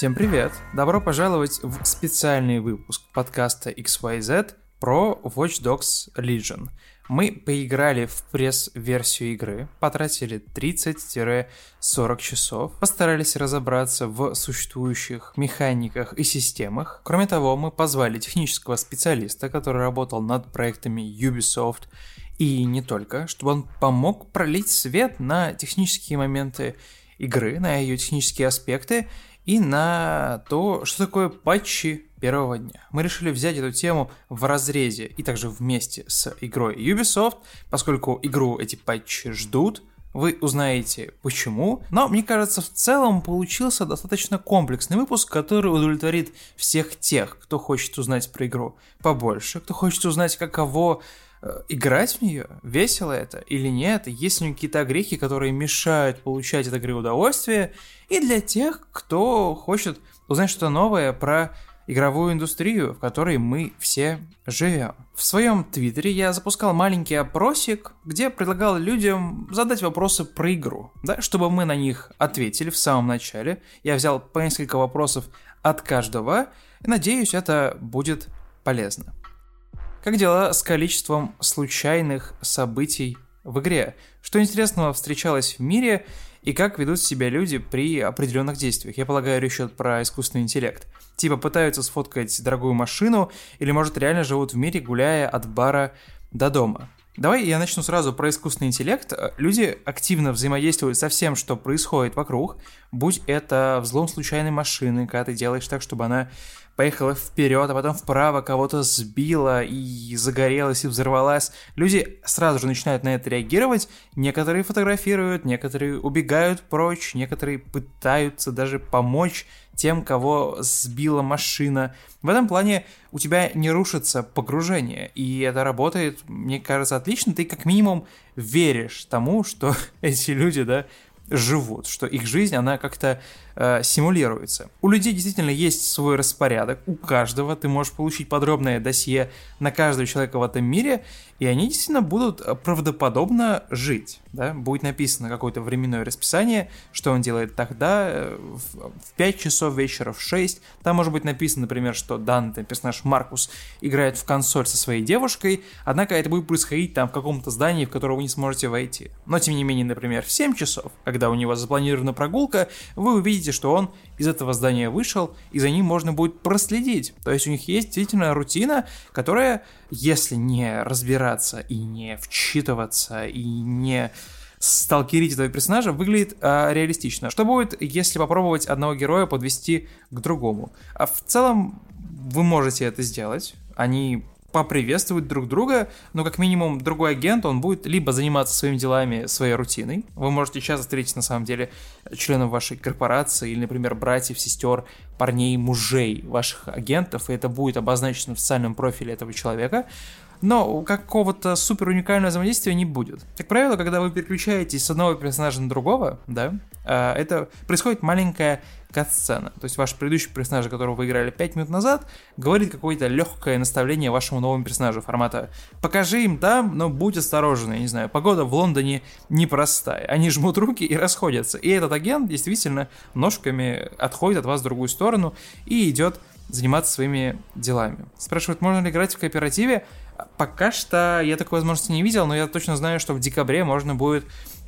Всем привет! Добро пожаловать в специальный выпуск подкаста XYZ про Watch Dogs Legion. Мы поиграли в пресс-версию игры, потратили 30-40 часов, постарались разобраться в существующих механиках и системах. Кроме того, мы позвали технического специалиста, который работал над проектами Ubisoft и не только, чтобы он помог пролить свет на технические моменты игры, на ее технические аспекты и на то, что такое патчи первого дня. Мы решили взять эту тему в разрезе и также вместе с игрой Ubisoft, поскольку игру эти патчи ждут, вы узнаете почему, но мне кажется, в целом получился достаточно комплексный выпуск, который удовлетворит всех тех, кто хочет узнать про игру побольше, кто хочет узнать, каково играть в нее, весело это или нет, есть ли какие-то грехи, которые мешают получать от игры удовольствие, и для тех, кто хочет узнать что-то новое про игровую индустрию, в которой мы все живем. В своем твиттере я запускал маленький опросик, где предлагал людям задать вопросы про игру, да, чтобы мы на них ответили в самом начале. Я взял по несколько вопросов от каждого, и надеюсь, это будет полезно. Как дела с количеством случайных событий в игре? Что интересного встречалось в мире и как ведут себя люди при определенных действиях? Я полагаю, речь идет про искусственный интеллект. Типа пытаются сфоткать дорогую машину или, может, реально живут в мире, гуляя от бара до дома. Давай я начну сразу про искусственный интеллект. Люди активно взаимодействуют со всем, что происходит вокруг, будь это взлом случайной машины, когда ты делаешь так, чтобы она поехала вперед, а потом вправо кого-то сбила и загорелась и взорвалась. Люди сразу же начинают на это реагировать. Некоторые фотографируют, некоторые убегают прочь, некоторые пытаются даже помочь тем, кого сбила машина. В этом плане у тебя не рушится погружение, и это работает, мне кажется, отлично. Ты как минимум веришь тому, что эти люди, да, живут, что их жизнь, она как-то э, симулируется. У людей действительно есть свой распорядок, у каждого ты можешь получить подробное досье на каждого человека в этом мире, и они действительно будут правдоподобно жить. Да? Будет написано какое-то временное расписание, что он делает тогда, э, в 5 часов вечера, в 6. Там может быть написано, например, что данный персонаж Маркус играет в консоль со своей девушкой, однако это будет происходить там в каком-то здании, в которое вы не сможете войти. Но тем не менее, например, в 7 часов, когда у него запланирована прогулка, вы увидите, что он из этого здания вышел, и за ним можно будет проследить. То есть у них есть действительно рутина, которая, если не разбираться и не вчитываться, и не сталкерить этого персонажа выглядит а, реалистично. Что будет, если попробовать одного героя подвести к другому? А в целом вы можете это сделать. Они поприветствовать друг друга, но как минимум другой агент, он будет либо заниматься своими делами, своей рутиной. Вы можете часто встретить на самом деле членов вашей корпорации или, например, братьев, сестер, парней, мужей ваших агентов, и это будет обозначено в социальном профиле этого человека но какого-то супер уникального взаимодействия не будет. Как правило, когда вы переключаетесь с одного персонажа на другого, да, а, это происходит маленькая кат-сцена. То есть ваш предыдущий персонаж, которого вы играли 5 минут назад, говорит какое-то легкое наставление вашему новому персонажу формата «покажи им там, но будь осторожен, я не знаю, погода в Лондоне непростая». Они жмут руки и расходятся. И этот агент действительно ножками отходит от вас в другую сторону и идет заниматься своими делами. Спрашивают, можно ли играть в кооперативе? Пока что я такой возможности не видел, но я точно знаю, что в декабре можно будет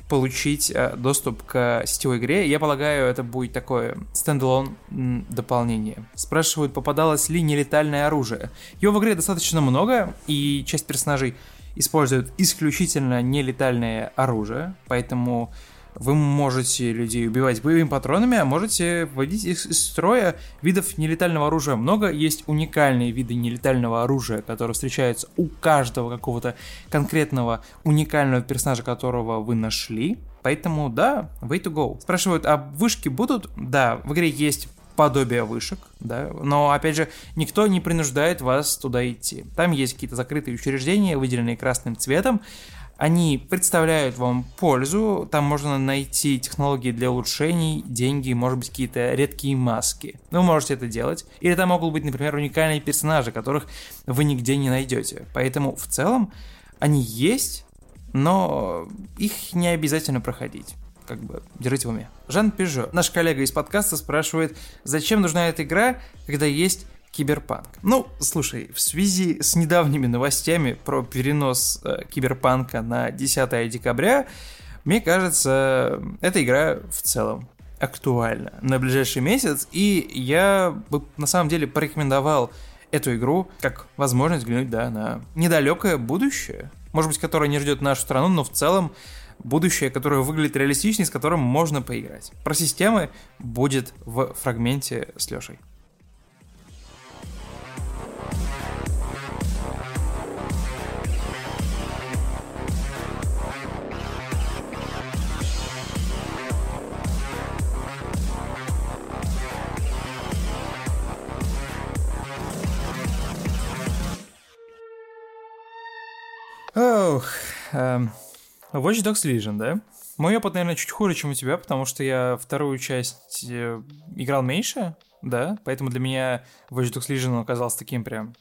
получить э, доступ к сетевой игре. Я полагаю, это будет такое стендалон дополнение. Спрашивают, попадалось ли нелетальное оружие. Его в игре достаточно много, и часть персонажей используют исключительно нелетальное оружие, поэтому вы можете людей убивать боевыми патронами, а можете вводить их из строя. Видов нелетального оружия много. Есть уникальные виды нелетального оружия, которые встречаются у каждого какого-то конкретного уникального персонажа, которого вы нашли. Поэтому, да, way to go. Спрашивают, а вышки будут? Да, в игре есть подобие вышек, да, но, опять же, никто не принуждает вас туда идти. Там есть какие-то закрытые учреждения, выделенные красным цветом, они представляют вам пользу, там можно найти технологии для улучшений, деньги, может быть, какие-то редкие маски. Вы можете это делать. Или там могут быть, например, уникальные персонажи, которых вы нигде не найдете. Поэтому в целом они есть, но их не обязательно проходить как бы держите в уме. Жан Пежо, наш коллега из подкаста, спрашивает, зачем нужна эта игра, когда есть Киберпанк. Ну, слушай, в связи с недавними новостями про перенос э, Киберпанка на 10 декабря, мне кажется, эта игра в целом актуальна на ближайший месяц, и я бы на самом деле порекомендовал эту игру как возможность взглянуть, да, на недалекое будущее, может быть, которое не ждет нашу страну, но в целом будущее, которое выглядит реалистичнее, с которым можно поиграть. Про системы будет в фрагменте с Лешей. Эм, Watch Dogs Legion, да? Мой опыт, наверное, чуть хуже, чем у тебя, потому что я вторую часть э, играл меньше, да, поэтому для меня Watch Dogs Legion оказался таким прям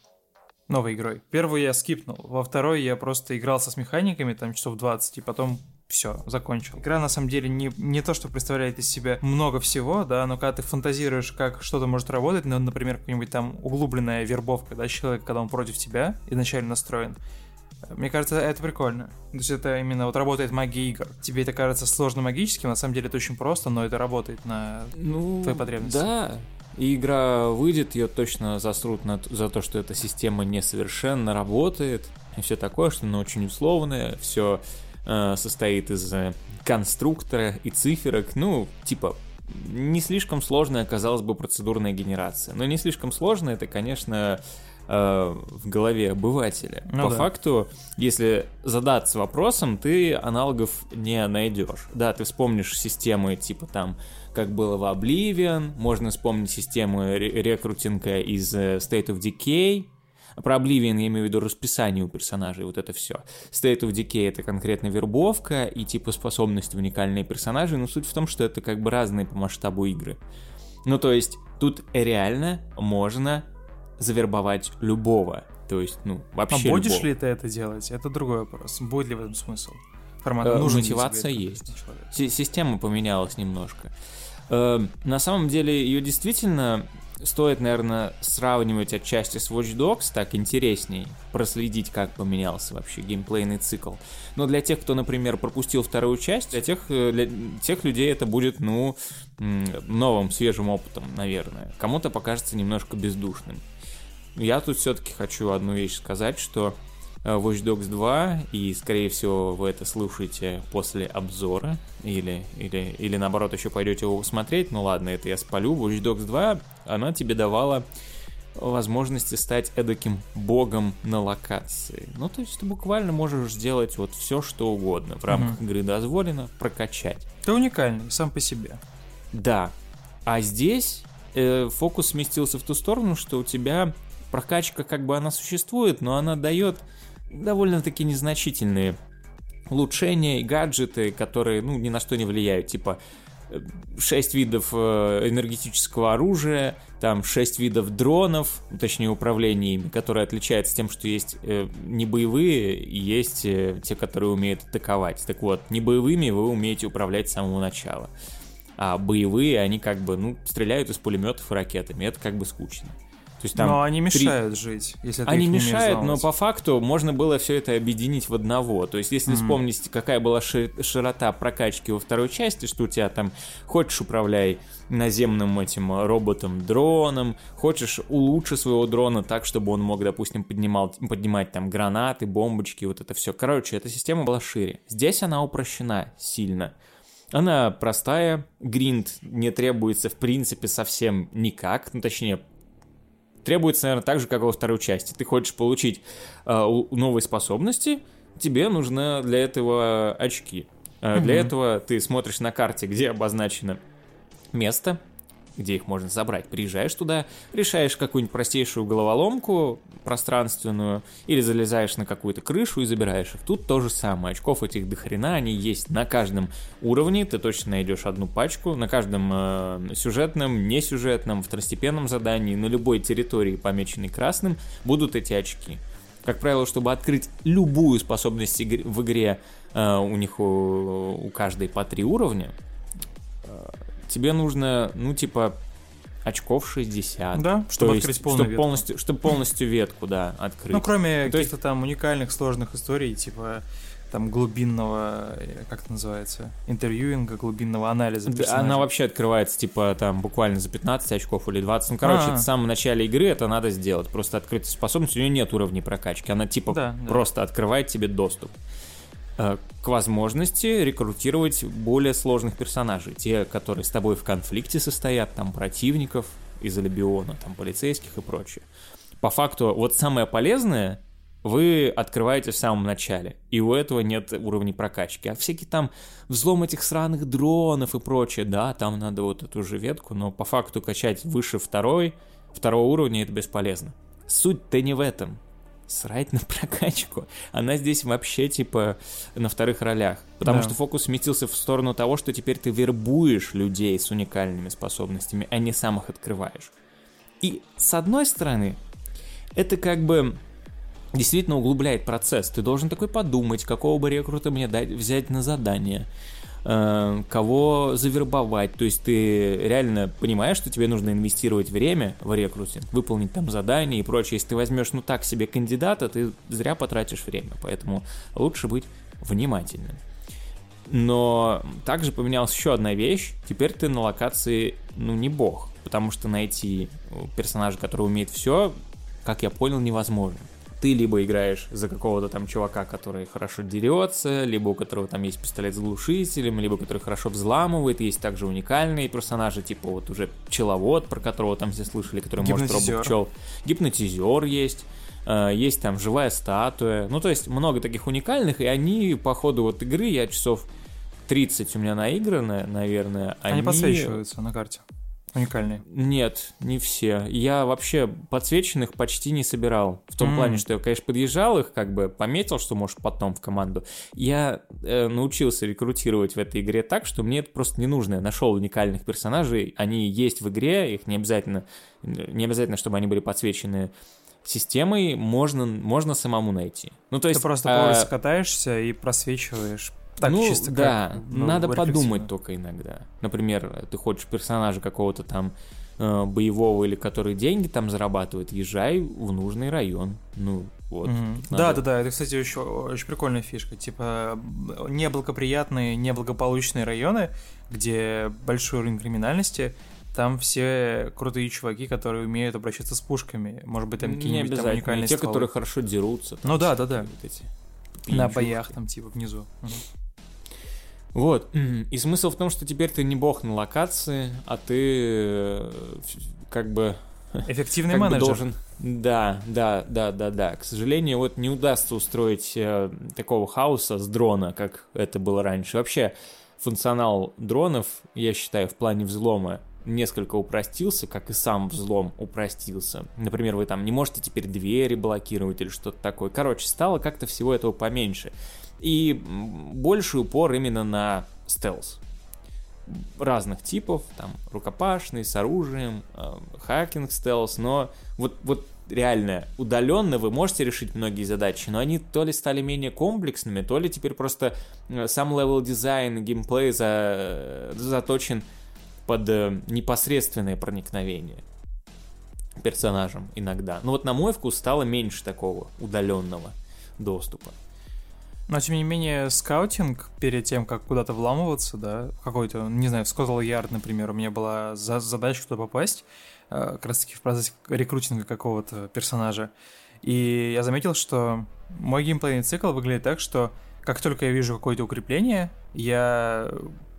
новой игрой. Первую я скипнул, во второй я просто играл со с механиками, там часов 20, и потом все, закончил. Игра на самом деле не, не то, что представляет из себя много всего, да, но когда ты фантазируешь, как что-то может работать, ну, например, какая-нибудь там углубленная вербовка, да, человека, когда он против тебя изначально настроен, мне кажется, это прикольно. То есть это именно вот работает магия игр. Тебе это кажется сложно магическим, на самом деле это очень просто, но это работает на ну, твои потребности. Да, и игра выйдет, ее точно засрут на, за то, что эта система несовершенно работает, и все такое, что она очень условная, все э, состоит из э, конструктора и циферок, ну, типа, не слишком сложная, казалось бы, процедурная генерация. Но не слишком сложная, это, конечно, в голове обывателя. Ну, По да. факту, если задаться вопросом, ты аналогов не найдешь. Да, ты вспомнишь системы типа там как было в Oblivion, можно вспомнить системы рекрутинга из э, State of Decay, про Oblivion я имею в виду расписание у персонажей, вот это все. State of Decay это конкретно вербовка и типа способности уникальные персонажи, но суть в том, что это как бы разные по масштабу игры. Ну то есть тут реально можно завербовать любого. То есть, ну, вообще А будешь любого. ли ты это делать? Это другой вопрос. Будет ли в этом смысл? Формат э, мотивация есть. Система поменялась немножко. Э, на самом деле, ее действительно стоит, наверное, сравнивать отчасти с Watch Dogs, так интересней проследить, как поменялся вообще геймплейный цикл. Но для тех, кто, например, пропустил вторую часть, для тех, э, для тех людей это будет, ну, новым, свежим опытом, наверное. Кому-то покажется немножко бездушным. Я тут все-таки хочу одну вещь сказать, что э, Watch Dogs 2, и, скорее всего, вы это слушаете после обзора, или, или, или наоборот, еще пойдете его смотреть, ну ладно, это я спалю. Watch Dogs 2, она тебе давала возможности стать эдаким богом на локации. Ну, то есть ты буквально можешь сделать вот все, что угодно. В рамках угу. игры дозволено прокачать. Ты уникальный сам по себе. Да. А здесь э, фокус сместился в ту сторону, что у тебя прокачка как бы она существует, но она дает довольно-таки незначительные улучшения и гаджеты, которые, ну, ни на что не влияют, типа 6 видов э, энергетического оружия, там 6 видов дронов, точнее управления ими, которые отличаются тем, что есть э, не боевые и есть э, те, которые умеют атаковать. Так вот, не боевыми вы умеете управлять с самого начала. А боевые, они как бы, ну, стреляют из пулеметов и ракетами. Это как бы скучно. Есть там но они мешают три... жить, если Они мешают, но по факту можно было все это объединить в одного. То есть, если mm-hmm. вспомнить, какая была широта прокачки во второй части, что у тебя там хочешь управляй наземным этим роботом-дроном, хочешь улучши своего дрона так, чтобы он мог, допустим, поднимал, поднимать там гранаты, бомбочки, вот это все. Короче, эта система была шире. Здесь она упрощена сильно. Она простая, гринд не требуется в принципе совсем никак, ну точнее требуется, наверное, так же, как и во второй части. Ты хочешь получить э, новые способности, тебе нужно для этого очки. Э, угу. Для этого ты смотришь на карте, где обозначено место, где их можно забрать. Приезжаешь туда, решаешь какую-нибудь простейшую головоломку пространственную, или залезаешь на какую-то крышу и забираешь их. Тут то же самое. Очков этих дохрена, они есть на каждом уровне, ты точно найдешь одну пачку, на каждом э, сюжетном, несюжетном, второстепенном задании, на любой территории, помеченной красным, будут эти очки. Как правило, чтобы открыть любую способность в игре э, у них у, у каждой по три уровня, э, тебе нужно, ну, типа, очков 60. Да, чтобы есть, открыть полную чтобы полностью, чтобы полностью ветку, да, открыть. Ну, кроме каких-то там уникальных сложных историй, типа там глубинного, как это называется, интервьюинга, глубинного анализа персонажа. Она вообще открывается, типа, там, буквально за 15 очков или 20. Ну, короче, А-а-а. это в самом начале игры это надо сделать. Просто открыть способность, у нее нет уровней прокачки. Она, типа, да, просто да. открывает тебе доступ э, к возможности рекрутировать более сложных персонажей. Те, которые с тобой в конфликте состоят, там, противников из Алибиона, там, полицейских и прочее. По факту, вот самое полезное — вы открываете в самом начале, и у этого нет уровней прокачки. А всякие там взлом этих сраных дронов и прочее, да, там надо вот эту же ветку, но по факту качать выше второй, второго уровня это бесполезно. Суть-то не в этом. Срать на прокачку. Она здесь вообще типа на вторых ролях. Потому да. что фокус сместился в сторону того, что теперь ты вербуешь людей с уникальными способностями, а не сам их открываешь. И с одной стороны, это как бы действительно углубляет процесс. Ты должен такой подумать, какого бы рекрута мне дать, взять на задание, кого завербовать. То есть ты реально понимаешь, что тебе нужно инвестировать время в рекрутинг, выполнить там задания и прочее. Если ты возьмешь ну так себе кандидата, ты зря потратишь время. Поэтому лучше быть внимательным. Но также поменялась еще одна вещь. Теперь ты на локации, ну, не бог. Потому что найти персонажа, который умеет все, как я понял, невозможно ты либо играешь за какого-то там чувака, который хорошо дерется, либо у которого там есть пистолет с глушителем, либо который хорошо взламывает, есть также уникальные персонажи, типа вот уже пчеловод, про которого там все слышали, который может робот пчел. Гипнотизер есть. Э, есть там живая статуя. Ну, то есть много таких уникальных, и они по ходу вот игры, я часов 30 у меня наиграны, наверное. Они, они подсвечиваются на карте. Уникальные? Нет, не все. Я вообще подсвеченных почти не собирал. В том mm. плане, что я, конечно, подъезжал их, как бы пометил, что может потом в команду. Я э, научился рекрутировать в этой игре так, что мне это просто не нужно. Я нашел уникальных персонажей, они есть в игре, их не обязательно, не обязательно, чтобы они были подсвечены системой, можно, можно самому найти. Ну, то есть, Ты просто а... по улице катаешься и просвечиваешь так ну, чисто да, как, ну, надо подумать только иногда. Например, ты хочешь персонажа какого-то там э, боевого или который деньги там зарабатывает, езжай в нужный район. Ну, вот. Угу. Да, да, да, это, кстати, очень, очень прикольная фишка. Типа, неблагоприятные, неблагополучные районы, где большой уровень криминальности, там все крутые чуваки, которые умеют обращаться с пушками. Может быть, там какие-нибудь там уникальные Те, стволы. которые хорошо дерутся. Ну да, да, да. Вот эти на боях там типа внизу. Угу. Вот. И смысл в том, что теперь ты не бог на локации, а ты э, как бы... Эффективный как менеджер. должен... Да, да, да, да, да. К сожалению, вот не удастся устроить э, такого хаоса с дрона, как это было раньше. Вообще, функционал дронов, я считаю, в плане взлома несколько упростился, как и сам взлом упростился. Например, вы там не можете теперь двери блокировать или что-то такое. Короче, стало как-то всего этого поменьше. И больший упор именно на стелс разных типов, там, рукопашный, с оружием, э, hacking stealth, но вот, вот реально удаленно вы можете решить многие задачи, но они то ли стали менее комплексными, то ли теперь просто э, сам level design, геймплей за, э, заточен под э, непосредственное проникновение персонажем иногда. Но вот на мой вкус стало меньше такого удаленного доступа. Но, тем не менее, скаутинг перед тем, как куда-то вламываться, да, какой-то, не знаю, в Scotland Yard, например, у меня была за задача туда попасть, э, как раз-таки в процессе рекрутинга какого-то персонажа. И я заметил, что мой геймплейный цикл выглядит так, что как только я вижу какое-то укрепление, я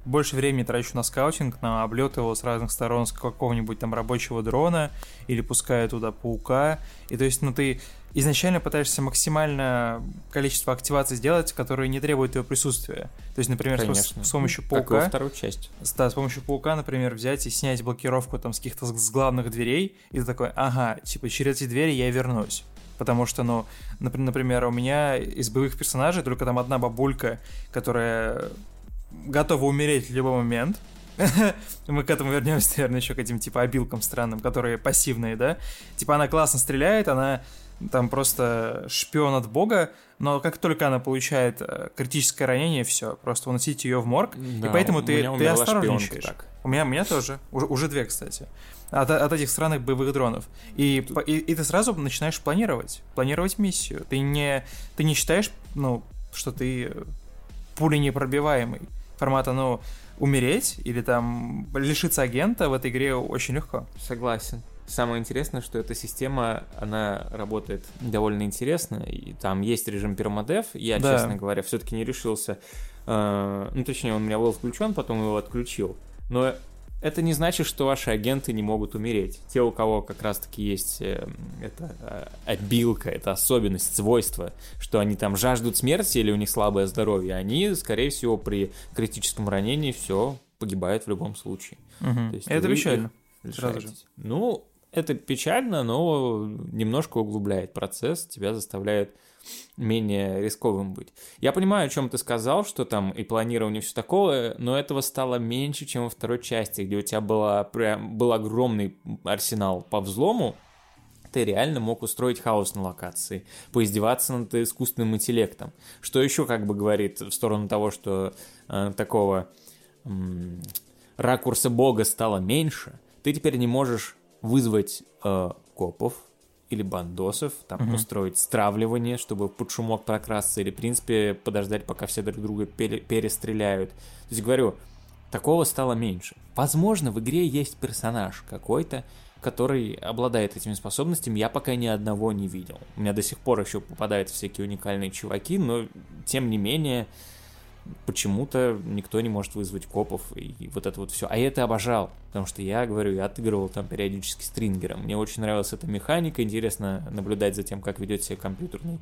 больше времени трачу на скаутинг, на облет его с разных сторон с какого-нибудь там рабочего дрона или пускаю туда паука. И то есть, ну ты изначально пытаешься максимально количество активаций сделать, которые не требуют твоего присутствия. То есть, например, с, с помощью паука... Как вторую часть. Да, с помощью паука, например, взять и снять блокировку там с каких-то с главных дверей, и ты такой, ага, типа через эти двери я вернусь. Потому что, ну, например, у меня из боевых персонажей только там одна бабулька, которая готова умереть в любой момент. Мы к этому вернемся, наверное, еще к этим типа обилкам странным, которые пассивные, да? Типа она классно стреляет, она там просто шпион от бога, но как только она получает э, критическое ранение, все, просто уносить ее в морг, да, и поэтому ты, ты осторожничаешь. Так. У меня, у меня тоже, уже, уже две, кстати, от, от этих странных боевых дронов. И, и, и ты сразу начинаешь планировать, планировать миссию. Ты не, ты не считаешь, ну, что ты пули непробиваемый. Формата, ну, умереть или там лишиться агента в этой игре очень легко. Согласен. Самое интересное, что эта система, она работает довольно интересно, и там есть режим пермодев, я, да. честно говоря, все-таки не решился, э, ну, точнее, он у меня был включен, потом его отключил, но это не значит, что ваши агенты не могут умереть. Те, у кого как раз-таки есть э, эта э, обилка, это особенность, свойство, что они там жаждут смерти или у них слабое здоровье, они, скорее всего, при критическом ранении все погибают в любом случае. Угу. То есть это печально. Сразу же. Ну, это печально, но немножко углубляет процесс, тебя заставляет менее рисковым быть. Я понимаю, о чем ты сказал, что там и планирование все такое, но этого стало меньше, чем во второй части, где у тебя была, прям, был огромный арсенал по взлому, ты реально мог устроить хаос на локации, поиздеваться над искусственным интеллектом. Что еще как бы говорит в сторону того, что э, такого э, ракурса бога стало меньше, ты теперь не можешь вызвать э, копов, или бандосов, там угу. устроить стравливание, чтобы под шумок прокрасться, или, в принципе, подождать, пока все друг друга пере перестреляют. То есть, говорю, такого стало меньше. Возможно, в игре есть персонаж какой-то, который обладает этими способностями, я пока ни одного не видел. У меня до сих пор еще попадают всякие уникальные чуваки, но, тем не менее, почему-то никто не может вызвать копов и вот это вот все. А я это обожал, потому что я, говорю, я отыгрывал там периодически стрингером. Мне очень нравилась эта механика, интересно наблюдать за тем, как ведет себя компьютерный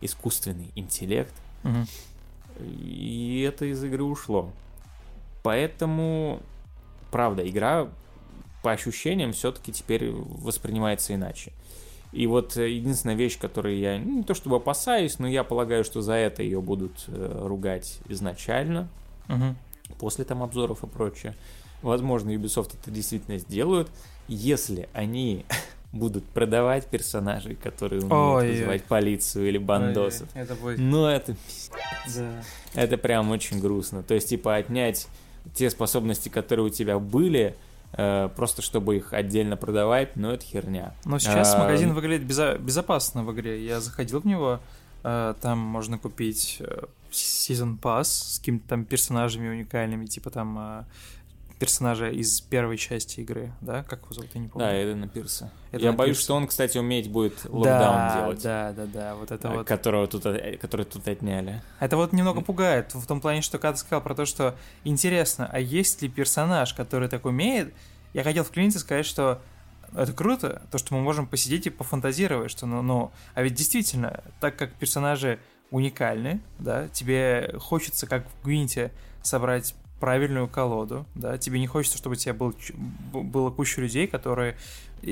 искусственный интеллект. Угу. И это из игры ушло. Поэтому, правда, игра по ощущениям все-таки теперь воспринимается иначе. И вот э, единственная вещь, которую я ну, не то чтобы опасаюсь, но я полагаю, что за это ее будут э, ругать изначально, угу. после там обзоров и прочее. Возможно, Ubisoft это действительно сделают, если они будут продавать персонажей, которые умеют Ой, вызывать полицию или бандосов. Ой, это будет... Ну, это... Да. Это прям очень грустно. То есть, типа, отнять те способности, которые у тебя были, просто чтобы их отдельно продавать, но это херня. Но сейчас а, магазин выглядит безо- безопасно в игре. Я заходил в него, э, там можно купить э, Season Pass с какими-то там персонажами уникальными, типа там персонажа из первой части игры, да? Как его зовут, я не помню. Да, Эдена Пирса. Эдена я боюсь, Пирса. что он, кстати, уметь будет локдаун да, делать. Да, да, да, вот это вот. Которого тут, который тут отняли. Это вот немного пугает, в том плане, что ты сказал про то, что интересно, а есть ли персонаж, который так умеет, я хотел вклиниться и сказать, что это круто, то, что мы можем посидеть и пофантазировать, что, ну, ну, а ведь действительно, так как персонажи уникальны, да, тебе хочется, как в Гвинте, собрать правильную колоду, да, тебе не хочется, чтобы у тебя был, было куча людей, которые,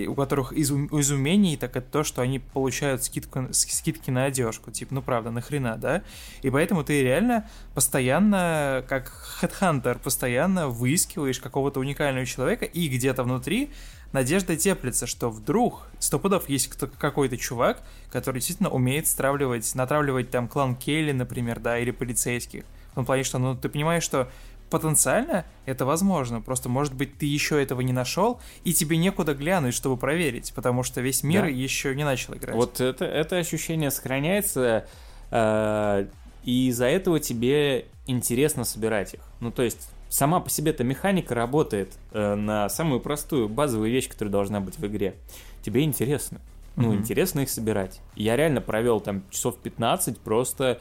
у которых из, из так это то, что они получают скидку, скидки на одежку, типа, ну правда, нахрена, да, и поэтому ты реально постоянно, как хедхантер, постоянно выискиваешь какого-то уникального человека, и где-то внутри надежда теплится, что вдруг сто пудов есть какой-то чувак, который действительно умеет стравливать, натравливать там клан Кейли, например, да, или полицейских. В том плане, что, ну, ты понимаешь, что потенциально это возможно. Просто, может быть, ты еще этого не нашел, и тебе некуда глянуть, чтобы проверить, потому что весь мир да. еще не начал играть. Вот это, это ощущение сохраняется, э, и из-за этого тебе интересно собирать их. Ну, то есть, сама по себе эта механика работает э, на самую простую, базовую вещь, которая должна быть в игре. Тебе интересно. Ну, mm-hmm. интересно их собирать. Я реально провел там часов 15 просто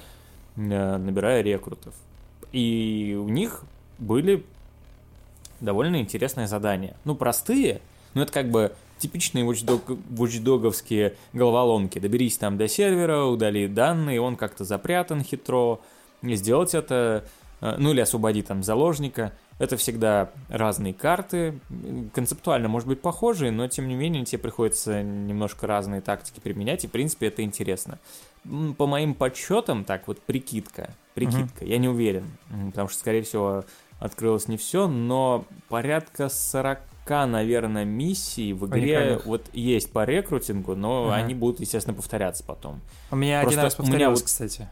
э, набирая рекрутов. И у них были довольно интересные задания. Ну, простые, но это как бы типичные watchdog, головоломки. Доберись там до сервера, удали данные, он как-то запрятан хитро. Сделать это, э, ну или освободи там заложника. Это всегда разные карты, концептуально, может быть, похожие, но тем не менее тебе приходится немножко разные тактики применять, и в принципе это интересно. По моим подсчетам, так вот, прикидка, прикидка, uh-huh. я не уверен, потому что, скорее всего, открылось не все, но порядка 40 пока, наверное, миссии в игре Уникальных. вот есть по рекрутингу, но Ага. они будут, естественно, повторяться потом. У меня Просто один раз у меня повторялось, вот- кстати.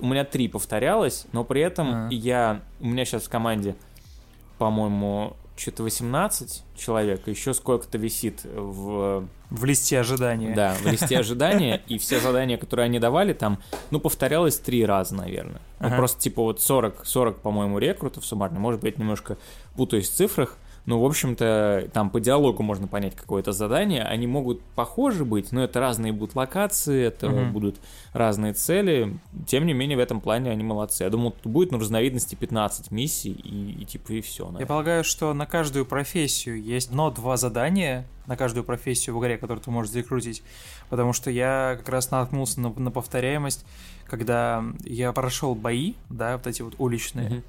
У меня три повторялось, но при этом Ага. я... У меня сейчас в команде, по-моему, что-то 18 человек, еще сколько-то висит в В листе ожидания. Да, в листе ожидания, и все задания, которые они давали, там, ну, повторялось три раза, наверное. Ну, Ага. просто, типа, вот 40, 40, по-моему, рекрутов суммарно. Может быть, немножко путаюсь в цифрах, но, в общем-то, там по диалогу можно понять какое-то задание. Они могут похожи быть, но это разные будут локации, это Мгм. будут разные цели. Тем не менее, в этом плане они молодцы. Я думал, тут будет на разновидности 15 миссий, и, и типа, и все. Я полагаю, что на каждую профессию есть но-два задания, на каждую профессию в игре, которую ты можешь закрутить. Потому что я как раз наткнулся на, на повторяемость, когда я прошел бои, да, вот эти вот уличные, Мгм.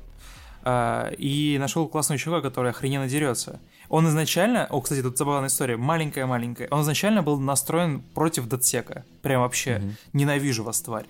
А, и нашел классного чувака, который охрененно дерется. Он изначально, о, кстати, тут забавная история, маленькая-маленькая, он изначально был настроен против Датсека. Прям вообще, Мгм. ненавижу вас, тварь.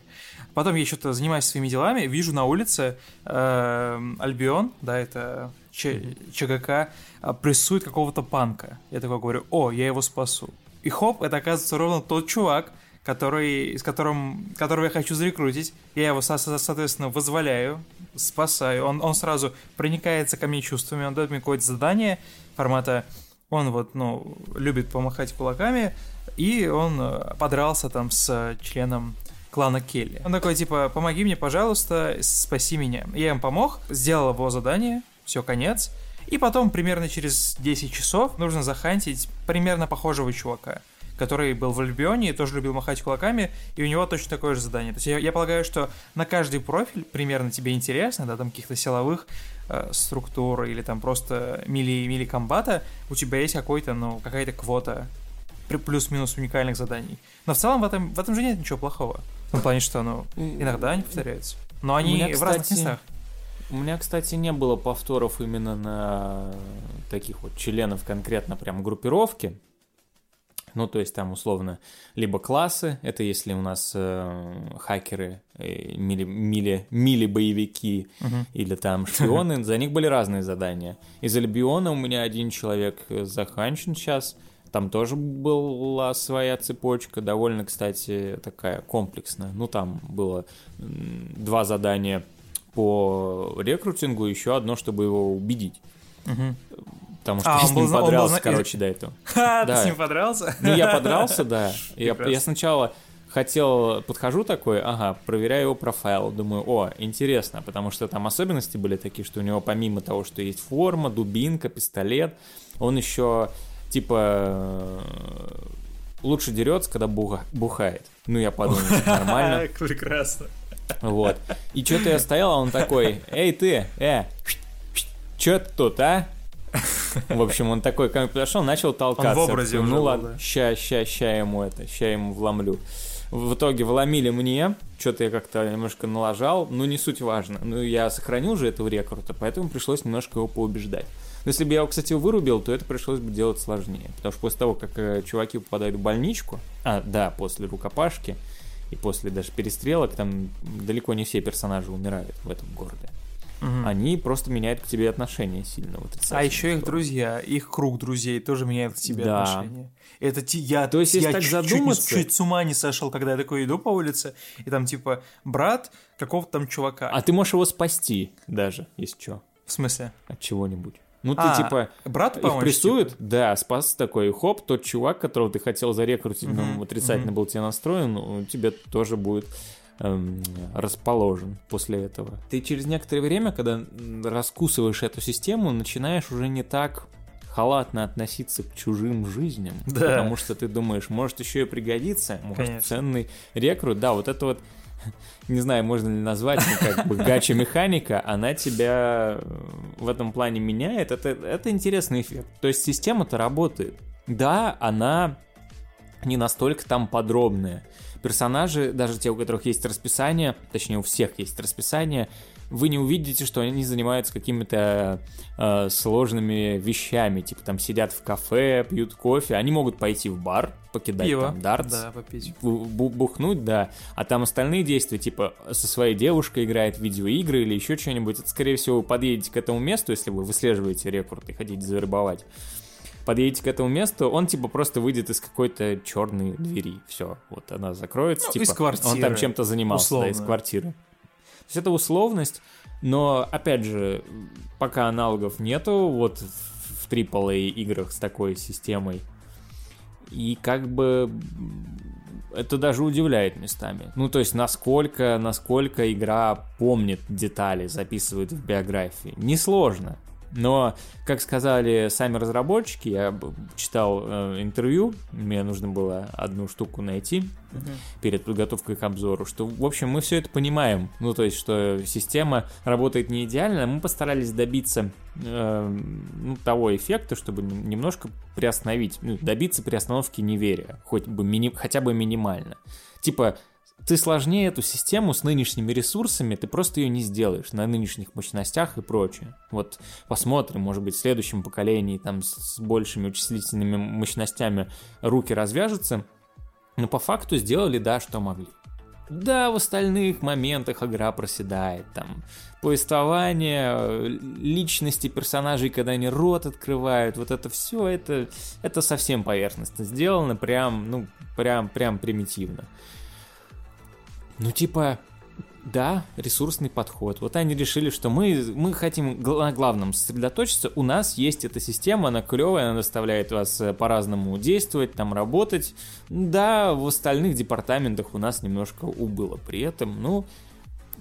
Потом я что-то занимаюсь своими делами, вижу на улице эм, Альбион, да, это Ч- ЧГК, а, прессует какого-то панка. Я такой говорю, о, я его спасу. И хоп, это оказывается ровно тот чувак, который, с которым, которого я хочу зарекрутить. Я его, со- со- соответственно, вызволяю, спасаю. Он, он сразу проникается ко мне чувствами, он дает мне какое-то задание формата он вот, ну, любит помахать кулаками, и он э, подрался там с членом клана Келли. Он такой, типа, помоги мне, пожалуйста, спаси меня. Я им помог, сделал его задание, все, конец. И потом, примерно через 10 часов, нужно захантить примерно похожего чувака, который был в Альбионе и тоже любил махать кулаками, и у него точно такое же задание. То есть я, я полагаю, что на каждый профиль примерно тебе интересно, да, там каких-то силовых э, структур или там просто мили, мили комбата, у тебя есть какой-то, ну, какая-то квота плюс-минус уникальных заданий. Но в целом в этом, в этом же нет ничего плохого. В том плане, что, ну, иногда они повторяются. Но они меня, в разных местах. У меня, кстати, не было повторов именно на таких вот членов конкретно прям группировки. Ну, то есть там условно либо классы, это если у нас э, хакеры, э, мили, мили, мили боевики Мгм. или там шпионы, за них были разные задания. Из Альбиона у меня один человек э, заханчен сейчас, там тоже была своя цепочка, довольно, кстати, такая комплексная. Ну, там было два задания по рекрутингу, еще одно, чтобы его убедить. Мгм. Потому что А, я с был ним был подрался, зна- короче, до этого. Ха, ты Да. с ним подрался? Ну, я подрался, да. Я, я сначала хотел, подхожу такой, ага, проверяю его профайл, думаю, о, интересно, потому что там особенности были такие, что у него помимо того, что есть форма, дубинка, пистолет, он еще, типа, э, лучше дерется, когда буха- бухает. Ну, я подумал, что нормально. Прекрасно. Вот. И что-то я стоял, а он такой, эй ты, э, чё ты тут, а? В общем, он такой ко мне подошел, начал толкаться. Он в образе уже Ну был, ладно, да. ща, ща, ща ему это, ща ему вломлю. В итоге вломили мне, что-то я как-то немножко налажал, ну не суть важно. Ну я сохранил же этого рекорда, поэтому пришлось немножко его поубеждать. Но если бы я его, кстати, вырубил, то это пришлось бы делать сложнее. Потому что после того, как э, чуваки попадают в больничку, а, да, после рукопашки и после даже перестрелок, там далеко не все персонажи умирают в этом городе. Мгм. Они просто меняют к тебе отношение сильно в отрицательную А еще их друзья, их круг друзей тоже меняет к тебе Да. отношения. Это ти- я, То есть, я так чуть, чуть, задуматься- чуть с ума не сошел, когда я такой иду по улице, и там типа брат какого-то там чувака. А ты можешь его спасти даже, если что, В смысле? от чего-нибудь. Ну, ты А, типа брат их помочь, прессуют, типа? да, спас такой, хоп, тот чувак, которого ты хотел зарекрутить, но Мгм, отрицательно мгм. был тебе настроен, он тебе тоже будет эм, расположен после этого. Ты через некоторое время, когда раскусываешь эту систему, начинаешь уже не так халатно относиться к чужим жизням, Да. потому что ты думаешь, может еще и пригодится, может Конечно. ценный рекрут, да, вот это вот не знаю, можно ли назвать, ну, как бы гача-механика, она тебя э, в этом плане меняет. Это, это интересный эффект. То есть система-то работает. Да, она не настолько там подробная. Персонажи, даже те, у которых есть расписание, точнее, у всех есть расписание, вы не увидите, что они занимаются какими-то э, сложными вещами, типа там сидят в кафе, пьют кофе, они могут пойти в бар, покидать Пиво. там дартс, Да, попить. бу- бу- бухнуть, да. А там остальные действия, типа, со своей девушкой играет в видеоигры или еще что-нибудь. Это, скорее всего, вы подъедете к этому месту, если вы выслеживаете рекорд и хотите завербовать. Подъедете к этому месту, он типа просто выйдет из какой-то черной двери. Все, вот она закроется. Ну, типа, из квартиры. Он там чем-то занимался, условно. да, из квартиры. То есть это условность, но опять же, пока аналогов нету, вот в AAA играх с такой системой. И как бы это даже удивляет местами. Ну, то есть, насколько, насколько игра помнит детали, записывает в биографии. Несложно. Но, как сказали сами разработчики, я читал э, интервью, мне нужно было одну штуку найти uh-huh. перед подготовкой к обзору, что, в общем, мы все это понимаем. Ну, то есть, что система работает не идеально, мы постарались добиться э, ну, того эффекта, чтобы немножко приостановить, ну, добиться приостановки неверия, хоть бы мини, хотя бы минимально. Типа, ты сложнее эту систему с нынешними ресурсами, ты просто ее не сделаешь на нынешних мощностях и прочее. Вот посмотрим, может быть, в следующем поколении там с большими вычислительными мощностями руки развяжутся, но по факту сделали, да, что могли. Да, в остальных моментах игра проседает, там, повествование, личности персонажей, когда они рот открывают, вот это все, это, это совсем поверхностно сделано, прям, ну, прям, прям примитивно. Ну, типа, да, ресурсный подход. Вот они решили, что мы, мы хотим на главном сосредоточиться. У нас есть эта система, она клевая, она заставляет вас э, по-разному действовать, там работать. Да, в остальных департаментах у нас немножко убыло при этом. Ну,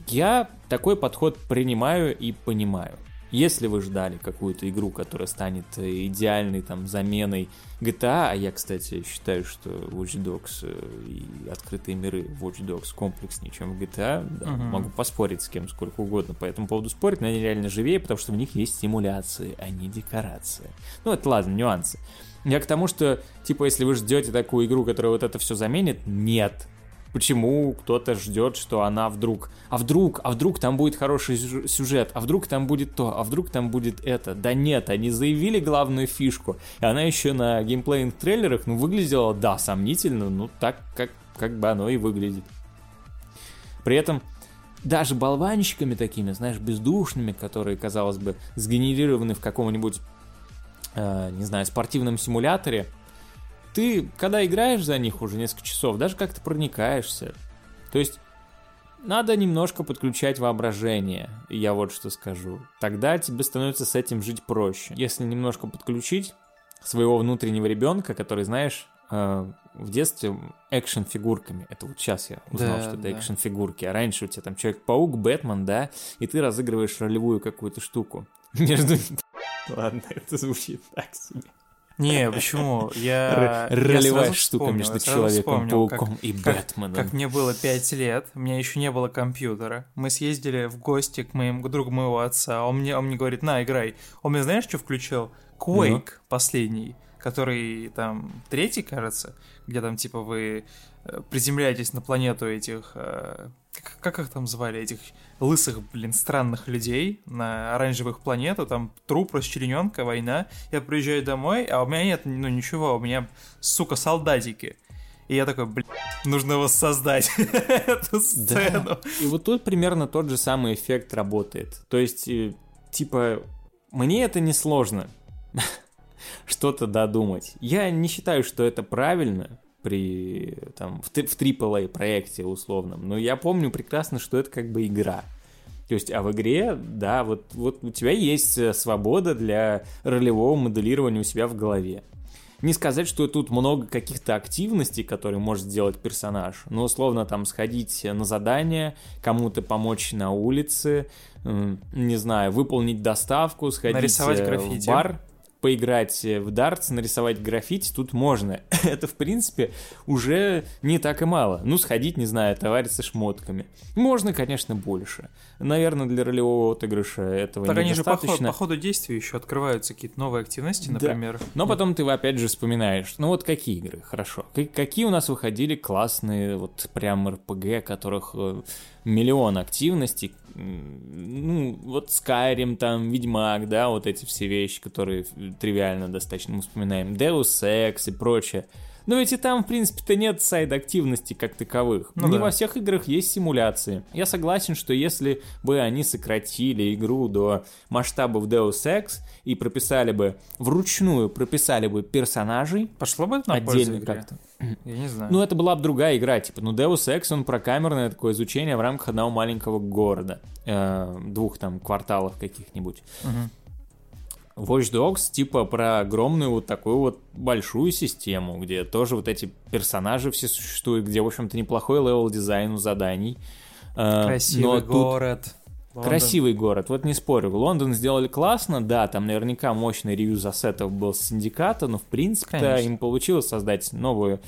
я такой подход принимаю и понимаю. Если вы ждали какую-то игру, которая станет э, идеальной там заменой GTA, а я, кстати, считаю, что Watch Dogs э, и открытые миры Watch Dogs комплекснее, чем в GTA, да, uh-huh. могу поспорить с кем сколько угодно по этому поводу спорить, но они реально живее, потому что в них есть симуляции, а не декорации. Ну, это ладно, нюансы. Я к тому, что, типа, если вы ждете такую игру, которая вот это все заменит, нет почему кто-то ждет, что она вдруг, а вдруг, а вдруг там будет хороший сюжет, а вдруг там будет то, а вдруг там будет это. Да нет, они заявили главную фишку, и она еще на геймплейных трейлерах, ну, выглядела, да, сомнительно, ну, так, как, как бы оно и выглядит. При этом даже болванщиками такими, знаешь, бездушными, которые, казалось бы, сгенерированы в каком-нибудь, э, не знаю, спортивном симуляторе, ты, когда играешь за них уже несколько часов, даже как-то проникаешься. То есть надо немножко подключать воображение, я вот что скажу. Тогда тебе становится с этим жить проще. Если немножко подключить своего внутреннего ребенка, который, знаешь, э, в детстве экшен-фигурками. Это вот сейчас я узнал, да, что это да. экшен-фигурки. А раньше у тебя там Человек-паук, Бэтмен, да, и ты разыгрываешь ролевую какую-то штуку. Между... Ладно, это звучит так себе. Не, почему? Я... Ролевая штука между Человеком-пауком и Бэтменом. Как, мне было 5 лет, у меня еще не было компьютера. Мы съездили в гости к моему другу моего отца. Он мне, он мне говорит, на, играй. Он мне знаешь, что включил? Quake ну? последний, который там третий, кажется, где там типа вы э, приземляетесь на планету этих э, как, как их там звали, этих лысых, блин, странных людей на оранжевых планетах, там труп, расчлененка, война. Я приезжаю домой, а у меня нет, ну ничего, у меня, сука, солдатики. И я такой, блин, нужно воссоздать эту сцену. Да. И вот тут примерно тот же самый эффект работает. То есть, э, типа, мне это не сложно что-то додумать. Я не считаю, что это правильно, при там в, в AAA проекте условном. Но я помню прекрасно, что это как бы игра. То есть, а в игре, да, вот, вот у тебя есть э, свобода для ролевого моделирования у себя в голове. Не сказать, что тут много каких-то активностей, которые может сделать персонаж, но условно там сходить на задание, кому-то помочь на улице, не знаю, выполнить доставку, сходить Нарисовать э, граффити. в бар поиграть в дартс, нарисовать граффити тут можно. Это, в принципе, уже не так и мало. Ну, сходить, не знаю, товариться шмотками. Можно, конечно, больше. Наверное, для ролевого отыгрыша этого так недостаточно. Так они же по, по ходу действия еще открываются какие-то новые активности, например. Да. Но потом ты опять же вспоминаешь, ну вот какие игры, хорошо. Какие у нас выходили классные, вот прям РПГ, которых э, миллион активностей, ну, вот Skyrim, там, Ведьмак, да, вот эти все вещи, которые тривиально достаточно мы вспоминаем, Deus Ex и прочее. Но ведь и там, в принципе-то, нет сайд-активности как таковых. Ну, Не да. во всех играх есть симуляции. Я согласен, что если бы они сократили игру до масштабов Deus Ex и прописали бы, вручную прописали бы персонажей... Пошло бы на отдельно как-то. Я не знаю. Ну, это была бы другая игра, типа, ну, Deus Ex, он про камерное такое изучение в рамках одного маленького города, э, двух там кварталов каких-нибудь. Угу. Watch Dogs, типа, про огромную вот такую вот большую систему, где тоже вот эти персонажи все существуют, где, в общем-то, неплохой level design у заданий. Э, Красивый но город. Лондон. Красивый город, вот не спорю. Лондон сделали классно, да, там наверняка мощный reuse ассетов был с Синдиката, но в принципе им получилось создать новые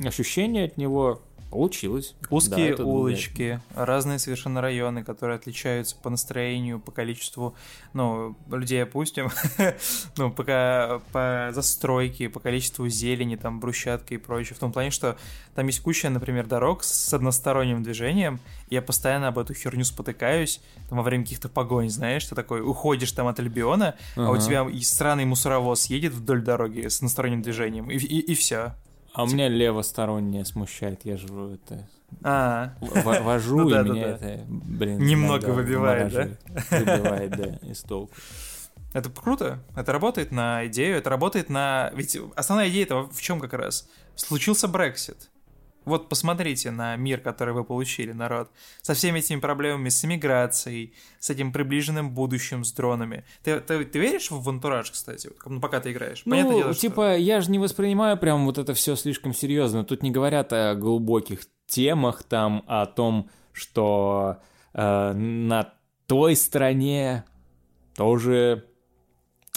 ощущения от него. Получилось. Узкие да, улочки, другая. разные совершенно районы, которые отличаются по настроению, по количеству, ну, людей опустим, ну, пока по застройке, по количеству зелени, там, брусчатки и прочее. В том плане, что там есть куча, например, дорог с односторонним движением, я постоянно об эту херню спотыкаюсь, там, во время каких-то погонь, знаешь, ты такой, уходишь там от Альбиона, а у тебя и странный мусоровоз едет вдоль дороги с односторонним движением, и, и, и все. А у меня левостороннее смущает, я же это а, вожу, ну, и да, меня да, это, блин, немного выбивает, да? Выбивает, да, из толку. Это круто, это работает на идею, это работает на... Ведь основная идея этого в чем как раз? Случился Брексит. Вот посмотрите на мир, который вы получили, народ. Со всеми этими проблемами с иммиграцией, с этим приближенным будущим, с дронами. Ты, ты, ты веришь в антураж, кстати, ну, пока ты играешь? Ну, Понятное дело, типа, что... я же не воспринимаю прям вот это все слишком серьезно. Тут не говорят о глубоких темах, там, о том, что э, на той стороне тоже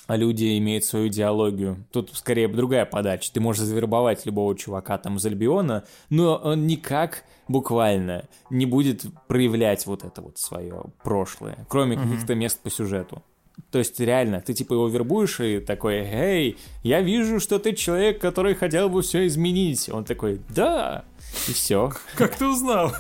а люди имеют свою идеологию. Тут скорее другая подача. Ты можешь завербовать любого чувака там из Альбиона, но он никак буквально не будет проявлять вот это вот свое прошлое, кроме mm-hmm. каких-то мест по сюжету. То есть реально, ты типа его вербуешь и такой, эй, я вижу, что ты человек, который хотел бы все изменить. Он такой, да, и все. Как ты узнал?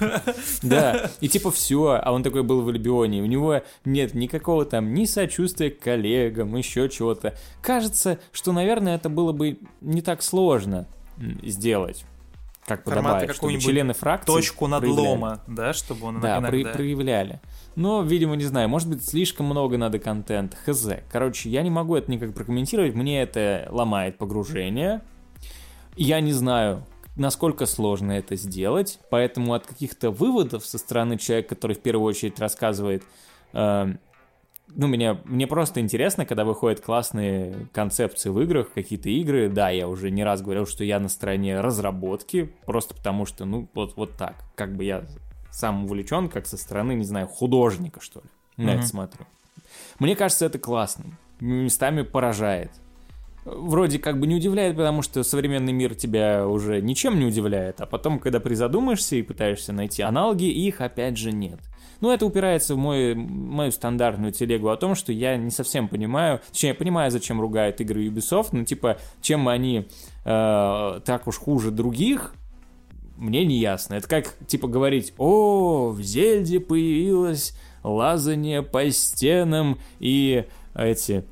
Да, и типа все, а он такой был в Альбионе, у него нет никакого там ни сочувствия к коллегам, еще чего-то. Кажется, что, наверное, это было бы не так сложно сделать как подобает, чтобы члены фракции точку надлома, да, чтобы он да, иногда... проявляли. Но, видимо, не знаю, может быть, слишком много надо контента, хз. Короче, я не могу это никак прокомментировать, мне это ломает погружение. Я не знаю, насколько сложно это сделать, поэтому от каких-то выводов со стороны человека, который в первую очередь рассказывает, э, ну, мне, мне просто интересно, когда выходят классные концепции в играх, какие-то игры, да, я уже не раз говорил, что я на стороне разработки, просто потому что, ну, вот, вот так, как бы я сам увлечен, как со стороны, не знаю, художника, что ли, на mm-hmm. это смотрю. Мне кажется, это классным, местами поражает вроде как бы не удивляет, потому что современный мир тебя уже ничем не удивляет, а потом, когда призадумаешься и пытаешься найти аналоги, их опять же нет. Ну, это упирается в мой, мою стандартную телегу о том, что я не совсем понимаю, точнее, я понимаю, зачем ругают игры Ubisoft, но типа, чем они э, так уж хуже других, мне не ясно. Это как, типа, говорить, о, в Зельде появилось лазание по стенам и эти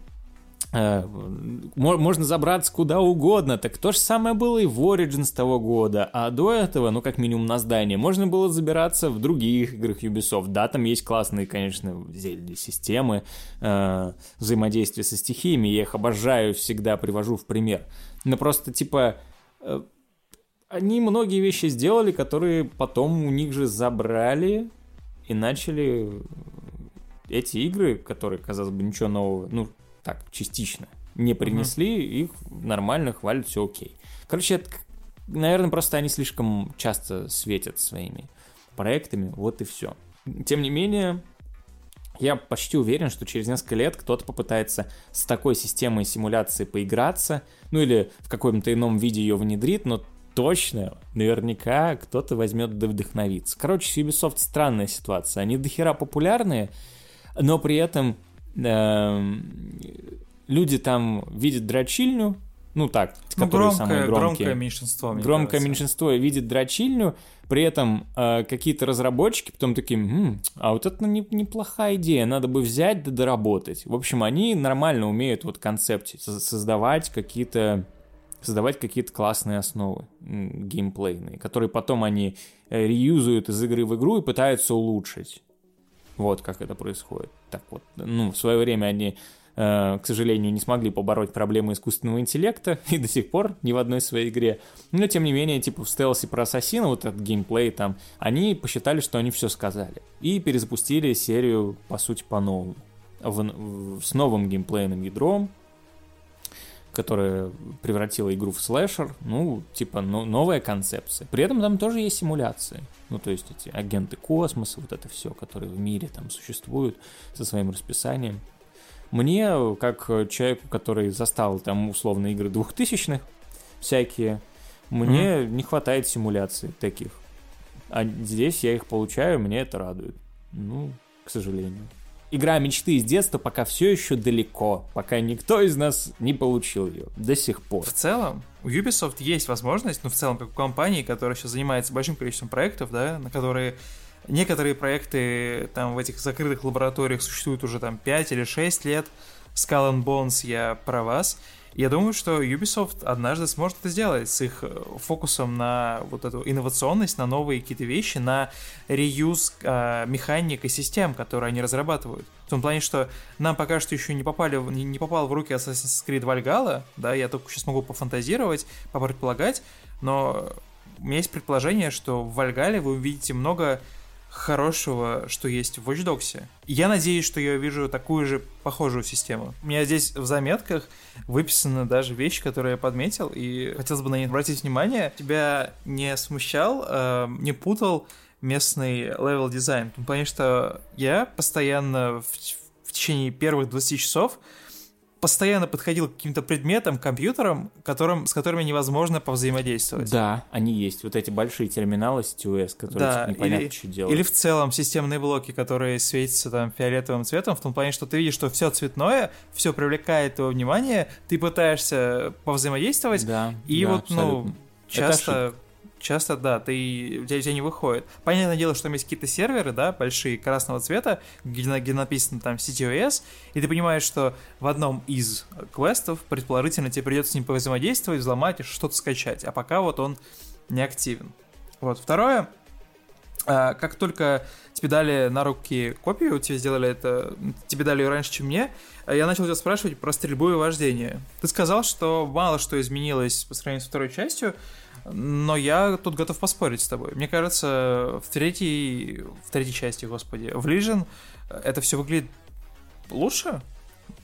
можно забраться куда угодно. Так то же самое было и в Origins того года. А до этого, ну, как минимум на здание, можно было забираться в других играх Ubisoft. Да, там есть классные, конечно, системы э, взаимодействия со стихиями. Я их обожаю, всегда привожу в пример. Но просто, типа, э, они многие вещи сделали, которые потом у них же забрали и начали эти игры, которые, казалось бы, ничего нового, ну, так, частично не принесли, uh-huh. их нормально хвалят, все окей. Короче, это, наверное, просто они слишком часто светят своими проектами, вот и все. Тем не менее, я почти уверен, что через несколько лет кто-то попытается с такой системой симуляции поиграться, ну или в каком-то ином виде ее внедрит, но точно, наверняка кто-то возьмет да вдохновиться. Короче, Ubisoft странная ситуация. Они дохера популярные, но при этом люди там видят дрочильню, ну так, ну, которые громкое, самые громкие. Громкое меньшинство. Громкое кажется. меньшинство видит дрочильню, при этом э, какие-то разработчики потом такие, М, а вот это не, неплохая идея, надо бы взять да доработать. В общем, они нормально умеют вот концепции создавать какие-то создавать какие-то классные основы геймплейные, которые потом они э, реюзуют из игры в игру и пытаются улучшить. Вот как это происходит. Так вот, ну, в свое время они Э, к сожалению, не смогли побороть проблемы искусственного интеллекта и до сих пор ни в одной своей игре. Но, тем не менее, типа в стелсе про Ассасина, вот этот геймплей там, они посчитали, что они все сказали. И перезапустили серию, по сути, по-новому. В, в, с новым геймплейным ядром, которая превратила игру в слэшер, ну, типа, ну, новая концепция. При этом там тоже есть симуляции. Ну, то есть эти агенты космоса, вот это все, которые в мире там существуют со своим расписанием. Мне, как человеку, который застал там условно игры двухтысячных, всякие, мне mm-hmm. не хватает симуляций таких. А здесь я их получаю, мне это радует. Ну, к сожалению. Игра мечты из детства пока все еще далеко, пока никто из нас не получил ее до сих пор. В целом, у Ubisoft есть возможность, ну, в целом, как у компании, которая сейчас занимается большим количеством проектов, да, на которые Некоторые проекты там в этих закрытых лабораториях существуют уже там 5 или 6 лет. Skull and Bones я про вас. Я думаю, что Ubisoft однажды сможет это сделать с их э, фокусом на вот эту инновационность, на новые какие-то вещи, на реюз э, механик и систем, которые они разрабатывают. В том плане, что нам пока что еще не, попали, не, попал в руки Assassin's Creed Valhalla, да, я только сейчас могу пофантазировать, попредполагать, но у меня есть предположение, что в Вальгале вы увидите много хорошего, что есть в Watch Dogs. Я надеюсь, что я увижу такую же похожую систему. У меня здесь в заметках выписаны даже вещи, которые я подметил, и хотелось бы на них обратить внимание. Тебя не смущал, э, не путал местный level design? Потому что я постоянно в, в течение первых 20 часов постоянно подходил к каким-то предметам, компьютерам, которым, с которыми невозможно повзаимодействовать. Да, они есть. Вот эти большие терминалы ctOS, которые да, типа, непонятно, или, что делают. Или в целом системные блоки, которые светятся там фиолетовым цветом, в том плане, что ты видишь, что все цветное, все привлекает твое внимание, ты пытаешься повзаимодействовать, да, и да, вот, ну, абсолютно. ну, часто часто, да, ты, у, тебя, у тебя не выходит. Понятное дело, что там есть какие-то серверы, да, большие, красного цвета, где, где написано там CTOS, и ты понимаешь, что в одном из квестов, предположительно, тебе придется с ним повзаимодействовать, взломать и что-то скачать, а пока вот он не активен. Вот, второе, а, как только тебе дали на руки копию, тебе сделали это, тебе дали ее раньше, чем мне, я начал тебя спрашивать про стрельбу и вождение. Ты сказал, что мало что изменилось по сравнению с второй частью, но я тут готов поспорить с тобой. Мне кажется, в третьей, в третьей части, господи, в Legion это все выглядит лучше.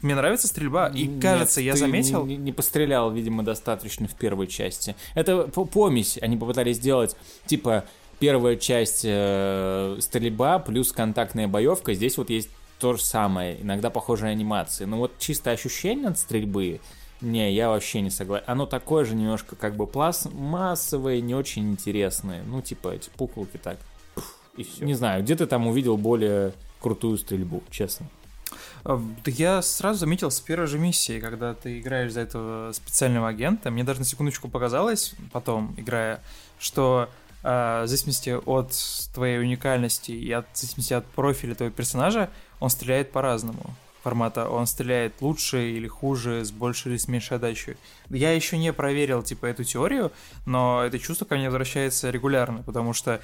Мне нравится стрельба, и Нет, кажется, я заметил... Не, не пострелял, видимо, достаточно в первой части. Это помесь, они попытались сделать, типа, первая часть э, стрельба плюс контактная боевка. Здесь вот есть то же самое, иногда похожие анимации. Но вот чисто ощущение от стрельбы не, я вообще не согласен. Оно такое же немножко как бы пластмассовое, не очень интересное. Ну, типа эти пуколки так. И все. Не знаю, где ты там увидел более крутую стрельбу, честно. А, да я сразу заметил с первой же миссии, когда ты играешь за этого специального агента. Мне даже на секундочку показалось, потом играя, что э, в зависимости от твоей уникальности и от, в зависимости от профиля твоего персонажа, он стреляет по-разному формата он стреляет лучше или хуже, с большей или с меньшей отдачей. Я еще не проверил, типа, эту теорию, но это чувство ко мне возвращается регулярно, потому что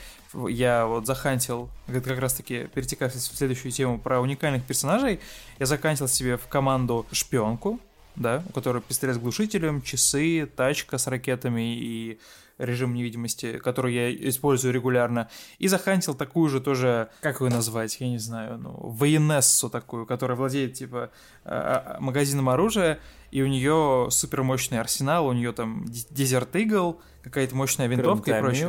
я вот захантил, как раз-таки перетекая в следующую тему про уникальных персонажей, я закантил себе в команду шпионку, да, у которой пистолет с глушителем, часы, тачка с ракетами и режим невидимости, который я использую регулярно, и захантил такую же тоже, как ее назвать, я не знаю, ну, военессу такую, которая владеет, типа, а, а, магазином оружия, и у нее супер мощный арсенал, у нее там Desert Eagle, какая-то мощная винтовка и прочее.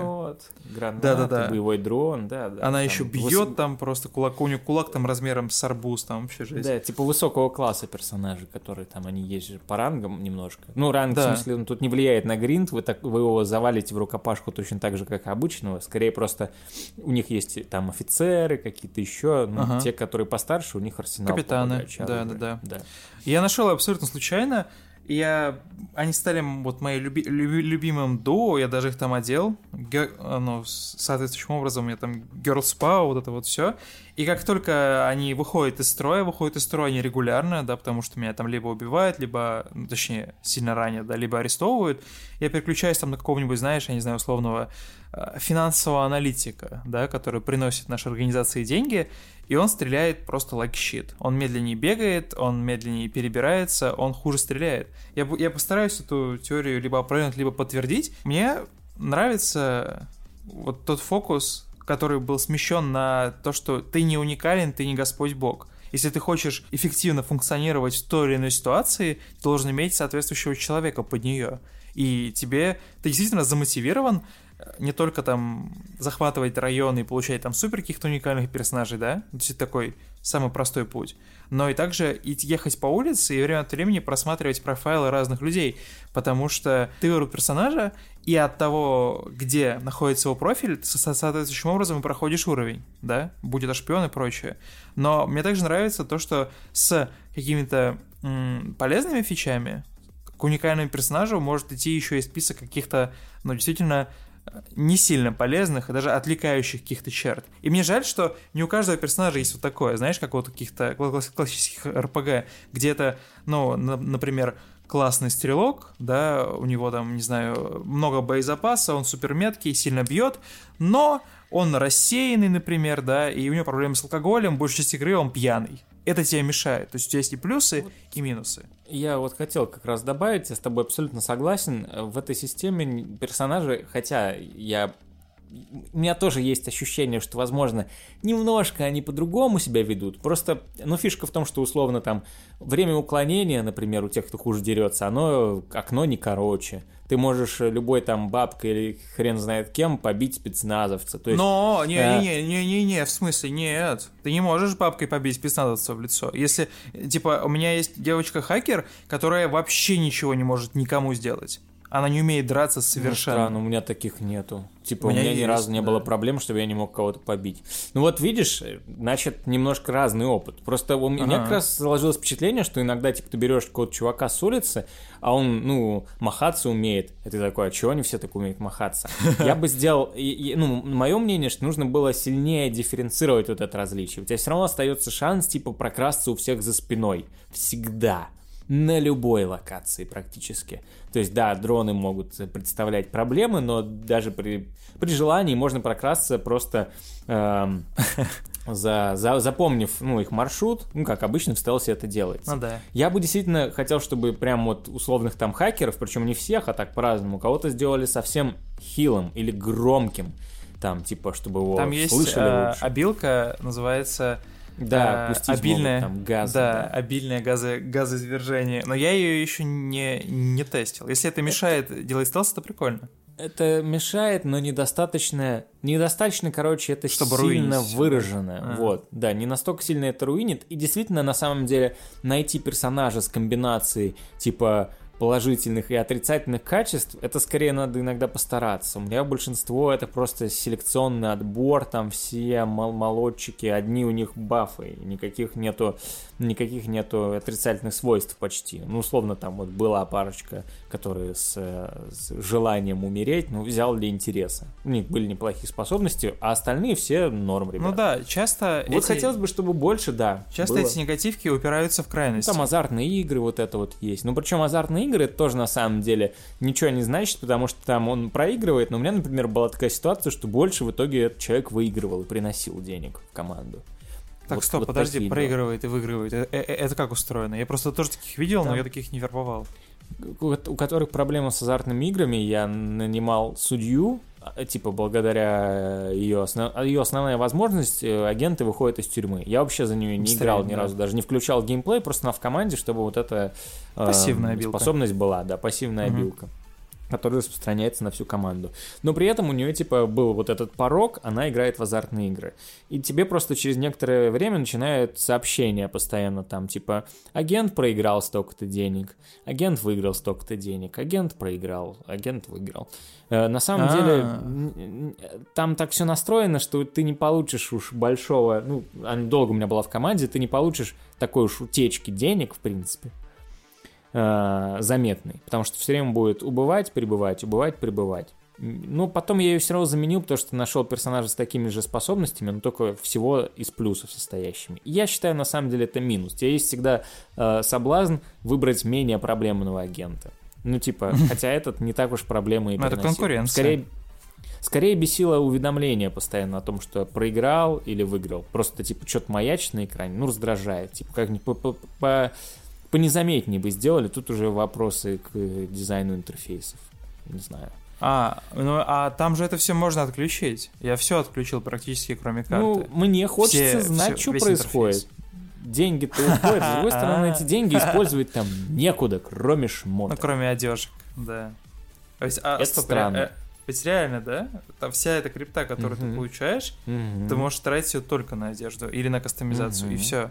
Гранаты, да, да, да. боевой дрон, да, да. Она еще бьет выс... там просто кулак, у нее кулак там размером с арбуз, там вообще жесть. Да, типа высокого класса персонажи, которые там, они есть же по рангам немножко. Ну, ранг, да. в смысле, он тут не влияет на гринд, вы, так, вы его завалите в рукопашку точно так же, как обычного, скорее просто у них есть там офицеры, какие-то еще, ну, ага. те, которые постарше, у них арсенал. Капитаны, да, да, да, да. Я нашел абсолютно случайно, я... Они стали вот моим люби... любимым дуо, я даже их там одел, Гер... ну, соответствующим образом у меня там Girls Power, вот это вот все. И как только они выходят из строя, выходят из строя они регулярно, да, потому что меня там либо убивают, либо, ну, точнее, сильно ранят, да, либо арестовывают, я переключаюсь там на какого-нибудь, знаешь, я не знаю, условного э, финансового аналитика, да, который приносит нашей организации деньги, и он стреляет просто like shit. Он медленнее бегает, он медленнее перебирается, он хуже стреляет. Я, я постараюсь эту теорию либо опровергнуть, либо подтвердить. Мне нравится вот тот фокус, который был смещен на то, что ты не уникален, ты не Господь Бог. Если ты хочешь эффективно функционировать в той или иной ситуации, ты должен иметь соответствующего человека под нее. И тебе, ты действительно замотивирован не только там захватывать районы и получать там супер каких-то уникальных персонажей, да, то есть это такой самый простой путь, но и также идти ехать по улице и время от времени просматривать профайлы разных людей, потому что ты выбрал персонажа, и от того, где находится его профиль, соответствующим образом и проходишь уровень, да, будет шпион и прочее. Но мне также нравится то, что с какими-то м- полезными фичами к уникальному персонажу может идти еще и список каких-то, ну, действительно не сильно полезных и даже отвлекающих каких-то черт. И мне жаль, что не у каждого персонажа есть вот такое, знаешь, как вот у каких-то классических РПГ, где то ну, например, классный стрелок, да, у него там, не знаю, много боезапаса, он супер меткий, сильно бьет, но он рассеянный, например, да, и у него проблемы с алкоголем, большая часть игры он пьяный это тебе мешает. То есть у тебя есть и плюсы, вот. и минусы. Я вот хотел как раз добавить, я с тобой абсолютно согласен. В этой системе персонажи, хотя я у меня тоже есть ощущение, что, возможно, немножко они по-другому себя ведут. Просто, ну, фишка в том, что, условно, там, время уклонения, например, у тех, кто хуже дерется, оно, окно не короче. Ты можешь любой там бабкой или хрен знает кем побить спецназовца. То есть, Но, не-не-не-не-не, э... в смысле, нет. Ты не можешь бабкой побить спецназовца в лицо. Если, типа, у меня есть девочка-хакер, которая вообще ничего не может никому сделать. Она не умеет драться совершенно. Ну, странно, у меня таких нету. Типа, у меня, у меня есть, ни разу не да. было проблем, чтобы я не мог кого-то побить. Ну вот видишь, значит, немножко разный опыт. Просто у ага. меня как раз сложилось впечатление, что иногда, типа, ты берешь какого-то чувака с улицы, а он, ну, махаться умеет. И ты такой, а чего они все так умеют махаться? Я бы сделал, ну, мое мнение, что нужно было сильнее дифференцировать вот это различие. У тебя все равно остается шанс, типа, прокрасться у всех за спиной. Всегда на любой локации практически. То есть, да, дроны могут представлять проблемы, но даже при, при желании можно прокрасться просто эм, за, за, запомнив ну, их маршрут, ну, как обычно в стелсе это делается. Ну да. Я бы действительно хотел, чтобы прям вот условных там хакеров, причем не всех, а так по-разному, кого-то сделали совсем хилым или громким, там, типа, чтобы его там слышали есть, э, лучше. обилка называется да, а, обильное, могут, там газы. Да, да. обильное газы, газоизвержение. Но я ее еще не, не тестил. Если это мешает это... делать стелс, это прикольно. Это мешает, но недостаточно, недостаточно, короче, это Чтобы сильно руинить. выражено. А. Вот, да, не настолько сильно это руинит. И действительно, на самом деле, найти персонажа с комбинацией типа положительных и отрицательных качеств, это скорее надо иногда постараться. У меня большинство это просто селекционный отбор, там все мол молодчики, одни у них бафы, никаких нету, никаких нету отрицательных свойств почти. Ну, условно, там вот была парочка, которые с, с желанием умереть, ну, взял для интереса. У них были неплохие способности, а остальные все норм, ребят. Ну да, часто... Вот эти... хотелось бы, чтобы больше, да. Часто было. эти негативки упираются в крайность. Там азартные игры, вот это вот есть. Ну, причем азартные игры это тоже на самом деле ничего не значит, потому что там он проигрывает, но у меня, например, была такая ситуация, что больше в итоге этот человек выигрывал и приносил денег в команду. Так, вот, стоп, вот подожди, проигрывает и выигрывает. Это, это, это как устроено? Я просто тоже таких видел, там... но я таких не вербовал. У которых проблема с азартными играми, я нанимал судью, типа благодаря ее, основ... ее основная возможность, э, агенты выходят из тюрьмы. Я вообще за нее не играл ни да. разу, даже не включал геймплей, просто на в команде, чтобы вот эта э, способность была, да, пассивная угу. обилка который распространяется на всю команду. Но при этом у нее, типа, был вот этот порог, она играет в азартные игры. И тебе просто через некоторое время начинают сообщения постоянно там, типа, агент проиграл столько-то денег, агент выиграл столько-то денег, агент проиграл, агент выиграл. Э, на самом А-а-а. деле, там так все настроено, что ты не получишь уж большого, ну, она долго у меня была в команде, ты не получишь такой уж утечки денег, в принципе. Э, заметный, потому что все время будет убывать, прибывать, убывать, прибывать. Ну, потом я ее все равно заменил, потому что нашел персонажа с такими же способностями, но только всего из плюсов состоящими. Я считаю, на самом деле, это минус. У тебя есть всегда э, соблазн выбрать менее проблемного агента. Ну, типа, хотя этот не так уж проблема и Ну, это конкуренция. Скорее, скорее бесило уведомление постоянно о том, что проиграл или выиграл. Просто, типа, что-то маячит на экране, ну, раздражает. Типа, как-нибудь по, по, по, понезаметнее бы сделали. Тут уже вопросы к дизайну интерфейсов. Не знаю. А, ну а там же это все можно отключить. Я все отключил практически, кроме карты. Ну, мне хочется Все- знать, все- что происходит. интерфейс. Деньги-то уходят, с другой стороны, эти деньги использовать там некуда, кроме Ну, шмота. кроме одежек, да. То есть, а, Это странно. э, ведь реально, да? Там вся эта крипта, которую Мгм. ты получаешь, Мгм. ты можешь тратить ее только на одежду или на кастомизацию, и Мгм. все.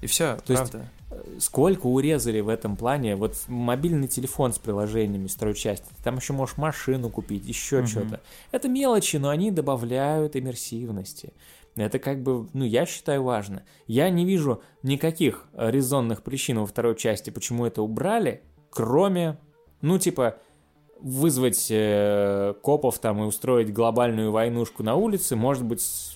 И все, То есть- правда. Сколько урезали в этом плане? Вот мобильный телефон с приложениями второй части. Ты там еще можешь машину купить, еще Мгм. что-то. Это мелочи, но они добавляют иммерсивности. Это как бы, ну, я считаю важно. Я не вижу никаких резонных причин во второй части, почему это убрали, кроме, ну, типа, вызвать э, копов там и устроить глобальную войнушку на улице, может быть,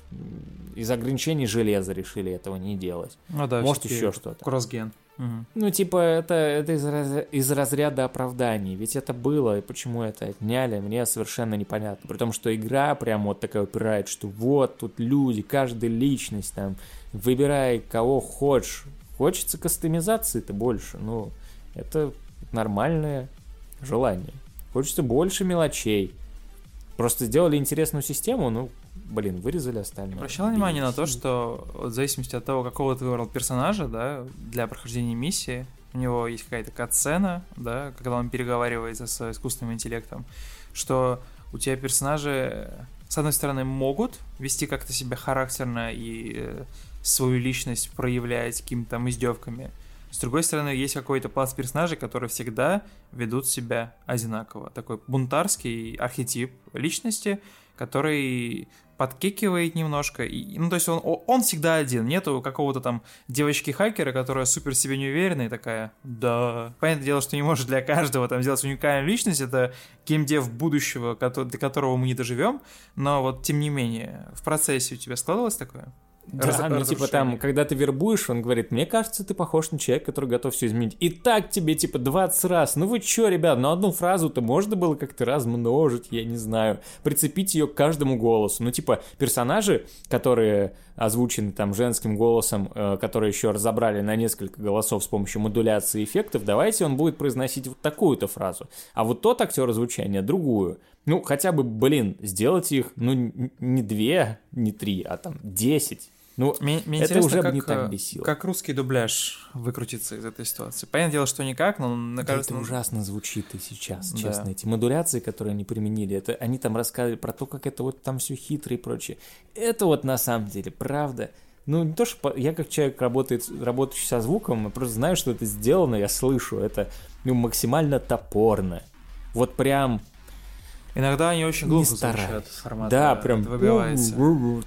из ограничений железа решили этого не делать. Ну да, Может, еще что-то. Кроссген. Мгм. Ну, типа, это, это из, раз- из разряда оправданий. Ведь это было, и почему это отняли, мне совершенно непонятно. При том, что игра прям вот такая упирает, что вот тут люди, каждая личность там, выбирай кого хочешь. Хочется кастомизации-то больше, ну, это нормальное желание. Хочется больше мелочей. Просто сделали интересную систему, ну, блин, вырезали остальное. Обращал внимание на то, что в зависимости от того, какого ты выбрал персонажа, да, для прохождения миссии, у него есть какая-то катсцена, да, когда он переговаривается с искусственным интеллектом, что у тебя персонажи, с одной стороны, могут вести как-то себя характерно и э, свою личность проявлять какими-то там издевками. С другой стороны, есть какой-то пласт персонажей, которые всегда ведут себя одинаково. Такой бунтарский архетип личности, который подкикивает немножко. И, ну, то есть он, он всегда один. Нету какого-то там девочки-хакера, которая супер себе не уверена и такая, да. Понятное дело, что не может для каждого там сделать уникальную личность. Это геймдев будущего, до которого мы не доживем. Но вот, тем не менее, в процессе у тебя складывалось такое? Да, Раз- ну типа разрушение. там, когда ты вербуешь, он говорит, мне кажется, ты похож на человека, который готов все изменить. И так тебе типа 20 раз. Ну вы чё, ребят, ну одну фразу-то можно было как-то размножить, я не знаю. Прицепить ее к каждому голосу. Ну типа персонажи, которые озвучены там женским голосом, э, которые еще разобрали на несколько голосов с помощью модуляции эффектов, давайте он будет произносить вот такую-то фразу. А вот тот актер звучания другую. Ну, хотя бы, блин, сделать их, ну, не две, не три, а там десять. Ну, Мне, мне это уже бы как, не так э, бесило. как русский дубляж выкрутится из этой ситуации. Понятное дело, что никак, но мне кажется... это ну, ужасно звучит и сейчас, Да. честно. Эти модуляции, которые они применили, это они там рассказывали про то, как это вот там все хитро и прочее. Это вот на самом деле правда. Ну, не то, что я как человек, работает, работающий со звуком, я просто знаю, что это сделано, я слышу. Это ну, максимально топорно. Вот прям Иногда они очень глупо звучат формата. Да, прям выбивается.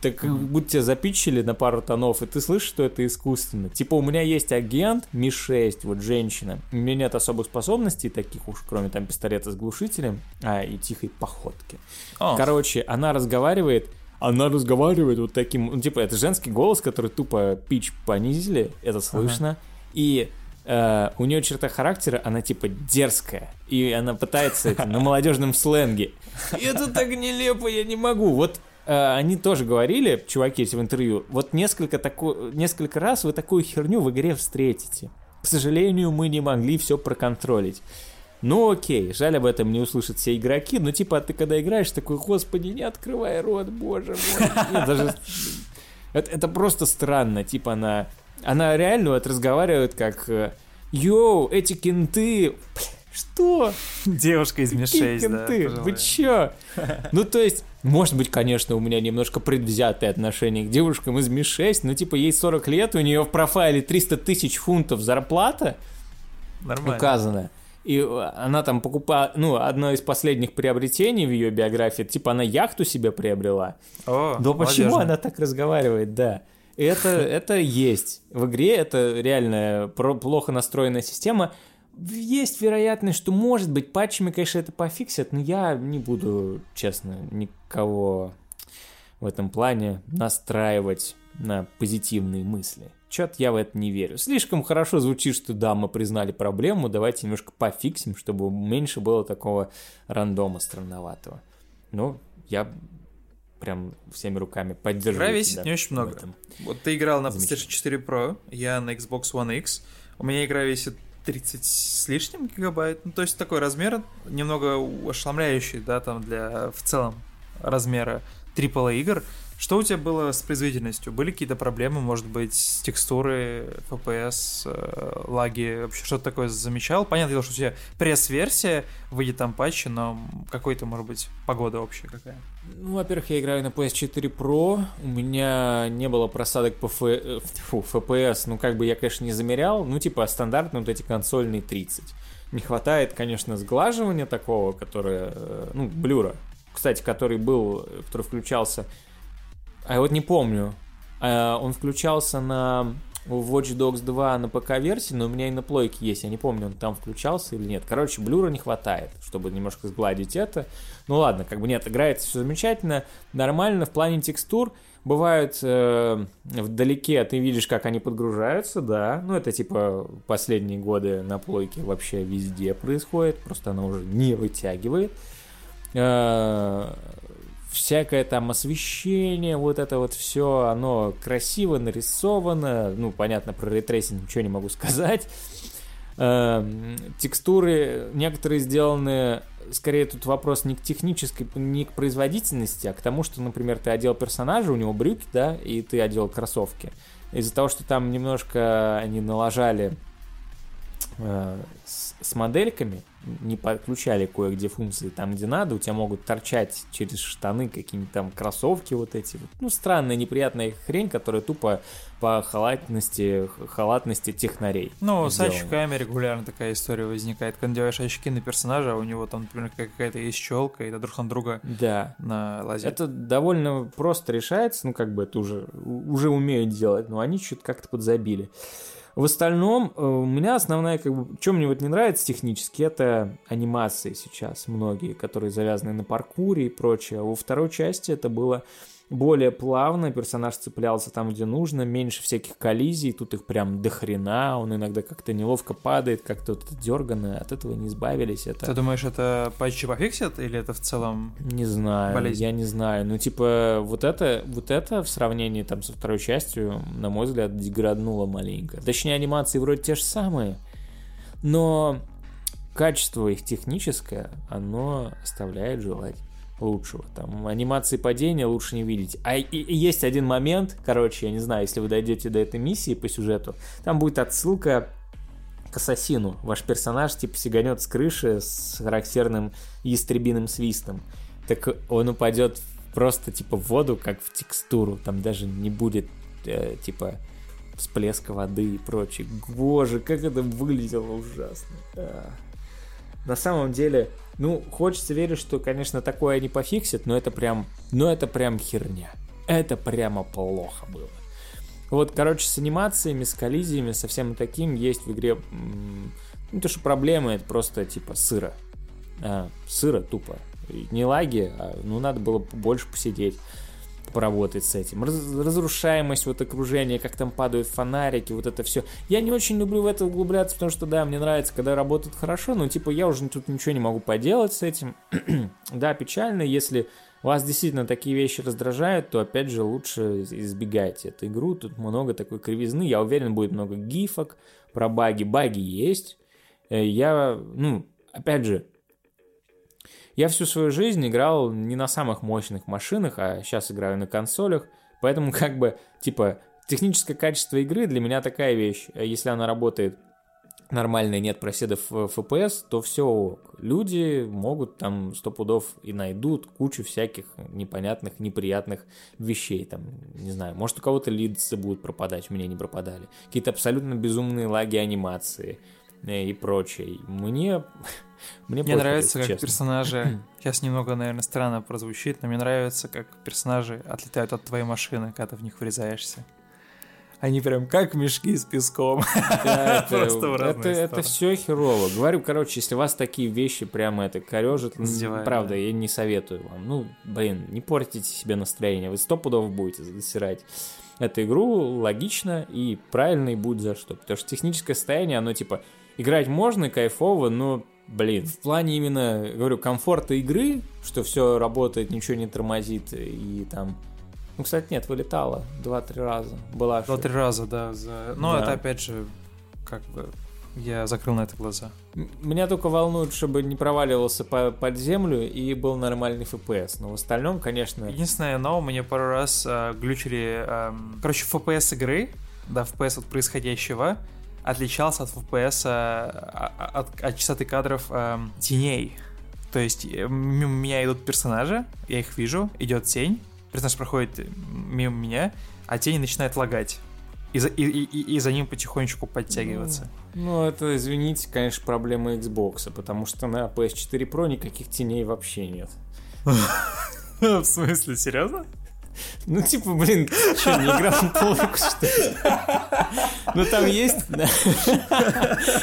Так как будто тебя запичили на пару тонов, и ты слышишь, что это искусственно. Типа у меня есть агент Ми-6, вот женщина. У меня нет особых способностей таких уж, кроме там пистолета с глушителем, а и тихой походки. О, Короче, она разговаривает, она разговаривает вот таким, ну типа это женский голос, который тупо пич понизили, это слышно. И э, у нее черта характера, она типа дерзкая. И она пытается на молодежном сленге. И это так нелепо, я не могу. Вот э, они тоже говорили, чуваки, эти в интервью, вот несколько, тако... несколько раз вы такую херню в игре встретите. К сожалению, мы не могли все проконтролить. Ну окей, жаль об этом не услышат все игроки, но типа ты когда играешь, такой, господи, не открывай рот, боже мой. Нет, даже... Это, это просто странно, типа она... Она реально вот разговаривает как... э, Йоу, эти кенты... Что? девушка из Какие Ми-6, да. кенты? Вы чё? Ну, то есть, может быть, конечно, у меня немножко предвзятое отношение к девушкам из Ми-6, но, типа, ей 40 лет, у нее в профайле 300 тысяч фунтов зарплата Нормально. указана. И э, она там покупала, ну, одно из последних приобретений в ее биографии, типа она яхту себе приобрела. О, Но почему она так разговаривает, да. Это, это есть. В игре это реально плохо настроенная система. есть вероятность, что, может быть, патчами, конечно, это пофиксят, но я не буду, честно, никого в этом плане настраивать на позитивные мысли. Чё-то я в это не верю. Слишком хорошо звучит, что да, мы признали проблему, давайте немножко пофиксим, чтобы меньше было такого рандома странноватого. Ну, я прям всеми руками поддерживаю. Игра весит не очень много. Вот ты играл на PlayStation 4 Pro, я на Xbox One X. У меня игра весит 30 с лишним гигабайт. Ну, то есть такой размер немного ошеломляющий, да, там для в целом размера AAA игр. Что у тебя было с производительностью? Были какие-то проблемы, может быть, с текстуры, FPS, э, лаги, вообще что-то такое замечал? Понятно, что у тебя пресс-версия, выйдет там патчи, но какой-то, может быть, погода общая какая? Ну, во-первых, я играю на PS4 Pro, у меня не было просадок по Ф... Э, FPS, ну, как бы я, конечно, не замерял, ну, типа, стандартные вот эти консольные 30. Не хватает, конечно, сглаживания такого, которое, э, ну, блюра, кстати, который был, который включался а я вот не помню. А, он включался на Watch Dogs 2 на ПК-версии, но у меня и на плойке есть. Я не помню, он там включался или нет. Короче, блюра не хватает, чтобы немножко сгладить это. Ну ладно, как бы нет, играется все замечательно, нормально. В плане текстур бывают э, вдалеке, ты видишь, как они подгружаются, да. Ну, это типа последние годы на плойке вообще везде происходит, просто она уже не вытягивает. Э, всякое там освещение, вот это вот все, оно красиво нарисовано. Ну, понятно, про ray tracing ничего не могу сказать. Эм, текстуры некоторые сделаны, скорее тут вопрос не к технической, не к производительности, а к тому, что, например, ты одел персонажа, у него брюки, да, и ты одел кроссовки. Из-за того, что там немножко они налажали с, с модельками, не подключали кое-где функции там, где надо, у тебя могут торчать через штаны какие-нибудь там кроссовки вот эти. Ну, странная, неприятная хрень, которая тупо по халатности, халатности технарей. Ну, с очками регулярно такая история возникает. Когда делаешь очки на персонажа, а у него там, например, какая-то есть щелка, и друг на друга да. на лазит. Это довольно просто решается, ну, как бы это уже, уже умеют делать, но они что-то как-то подзабили. В остальном, э, у меня основная, как бы, что мне вот не нравится технически, это анимации сейчас многие, которые завязаны на паркуре и прочее. А во второй части это было более плавно, персонаж цеплялся там, где нужно, меньше всяких коллизий, тут их прям до хрена, он иногда как-то неловко падает, как-то вот дергано, от этого не избавились. Это... Ты думаешь, это патчи пофиксят или это в целом Не знаю, болезнь? я не знаю. Ну, типа, вот это, вот это в сравнении там со второй частью, на мой взгляд, деграднуло маленько. Точнее, анимации вроде те же самые, но качество их техническое, оно оставляет желать лучшего. Там анимации падения лучше не видеть. А и, и есть один момент, короче, я не знаю, если вы дойдете до этой миссии по сюжету, там будет отсылка к ассасину. Ваш персонаж типа сиганет с крыши с характерным ястребиным свистом. Так он упадет просто типа в воду, как в текстуру. Там даже не будет э, типа всплеска воды и прочее. Боже, как это выглядело ужасно. На самом деле, ну, хочется верить, что, конечно, такое они пофиксят, но это прям, ну, это прям херня. Это прямо плохо было. Вот, короче, с анимациями, с коллизиями, со всем таким есть в игре... Ну, то, что проблема, это просто, типа, сыро. А, сыро тупо. Не лаги, а, ну, надо было больше посидеть поработать с этим. Раз, разрушаемость вот окружения, как там падают фонарики, вот это все. Я не очень люблю в это углубляться, потому что, да, мне нравится, когда работает хорошо, но, типа, я уже тут ничего не могу поделать с этим. да, печально, если вас действительно такие вещи раздражают, то, опять же, лучше избегайте эту игру. Тут много такой кривизны. Я уверен, будет много гифок про баги. Баги есть. Э, я, ну, опять же, я всю свою жизнь играл не на самых мощных машинах, а сейчас играю на консолях, поэтому как бы, типа, техническое качество игры для меня такая вещь. Если она работает нормально и нет проседов FPS, то все Люди могут там сто пудов и найдут кучу всяких непонятных, неприятных вещей. Там, не знаю, может у кого-то лидсы будут пропадать, у меня не пропадали. Какие-то абсолютно безумные лаги анимации э, и прочее. Мне мне, мне нравится, как честно. персонажи... Сейчас немного, наверное, странно прозвучит, но мне нравится, как персонажи отлетают от твоей машины, когда ты в них врезаешься. они прям как мешки с песком. Да, это, это, это все херово. Говорю, короче, если вас такие вещи прямо это корежит, правда, я не советую вам. Ну, блин, не портите себе настроение, вы сто пудов будете засирать эту игру логично и правильно и будет за что. Потому что техническое состояние, оно типа играть можно, кайфово, но блин, в плане именно, говорю, комфорта игры, что все работает, ничего не тормозит и там ну, кстати, нет, вылетала два-три раза. Была Два-три раза, да. За... Но да. это опять же, как бы, я закрыл на это глаза. Меня только волнует, чтобы не проваливался по под землю и был нормальный FPS. Но в остальном, конечно... Единственное, но мне пару раз э, глючили... Э, короче, FPS игры, да, FPS от происходящего, отличался от FPS а, от, от частоты кадров э, теней. То есть э, мимо меня идут персонажи, я их вижу, идет тень, персонаж проходит мимо меня, а тень начинает лагать. И за, и, и, и за ним потихонечку подтягиваться. Ну, ну, это, извините, конечно, проблема Xbox, потому что на PS4 Pro никаких теней вообще нет. В смысле, серьезно? Ну, типа, блин, что, не играл на полку, что ли? Ну, там есть...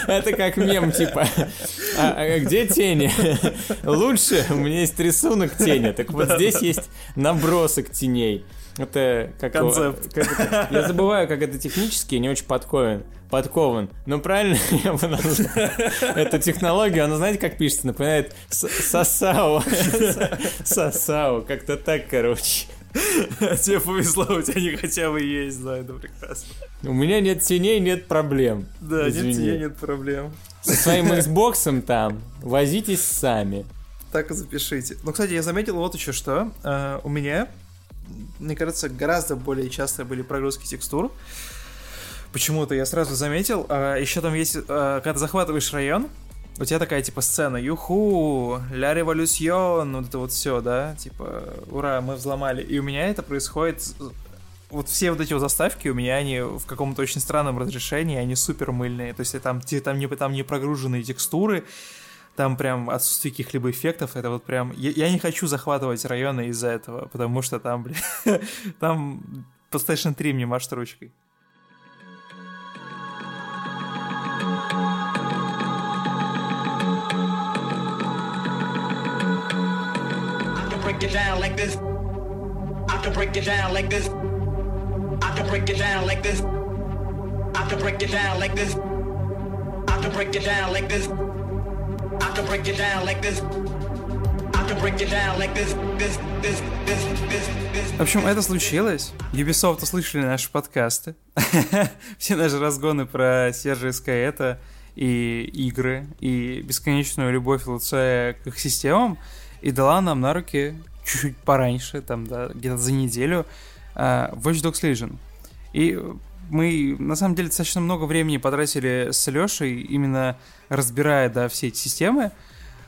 Это как мем, типа, а, а где тени? Лучше, у меня есть рисунок тени, так вот здесь есть набросок теней. Это как концепт. Как это, я забываю, как это технически, не очень подкован. Подкован. Но правильно я бы назвал эту технологию. Она, знаете, как пишется? Напоминает сосао. Сосао. Как-то так, короче. Тебе повезло, у тебя не хотя бы есть, да, это прекрасно. У меня нет теней, нет проблем. Да, Извини. нет теней, нет проблем. Со своим Xbox там возитесь сами. Так и запишите. Ну, кстати, я заметил вот еще что. Uh, у меня, мне кажется, гораздо более часто были прогрузки текстур. Почему-то я сразу заметил. Uh, еще там есть, uh, когда захватываешь район, у тебя такая, типа, сцена, юху, ля революцион, вот это вот все, да, типа, ура, мы взломали. И у меня это происходит вот все вот эти вот заставки у меня, они в каком-то очень странном разрешении, они супер мыльные. То есть там, там, не, там не прогруженные текстуры, там прям отсутствие каких-либо эффектов. Это вот прям... Я, я не хочу захватывать районы из-за этого, потому что там, блин, там PlayStation 3 мне машет ручкой. It down like this. I can break it down like this. I can break it down like this. I can break it down like this. I can break it down like this. I can break it down like this. В общем, это случилось. Ubisoft услышали наши подкасты. Все наши разгоны про Сержа это и игры, и бесконечную любовь ЛЦ к их системам и дала нам на руки чуть-чуть пораньше, там, да, где-то за неделю, uh, Watch Dogs Legion. И мы, на самом деле, достаточно много времени потратили с Лешей, именно разбирая, да, все эти системы,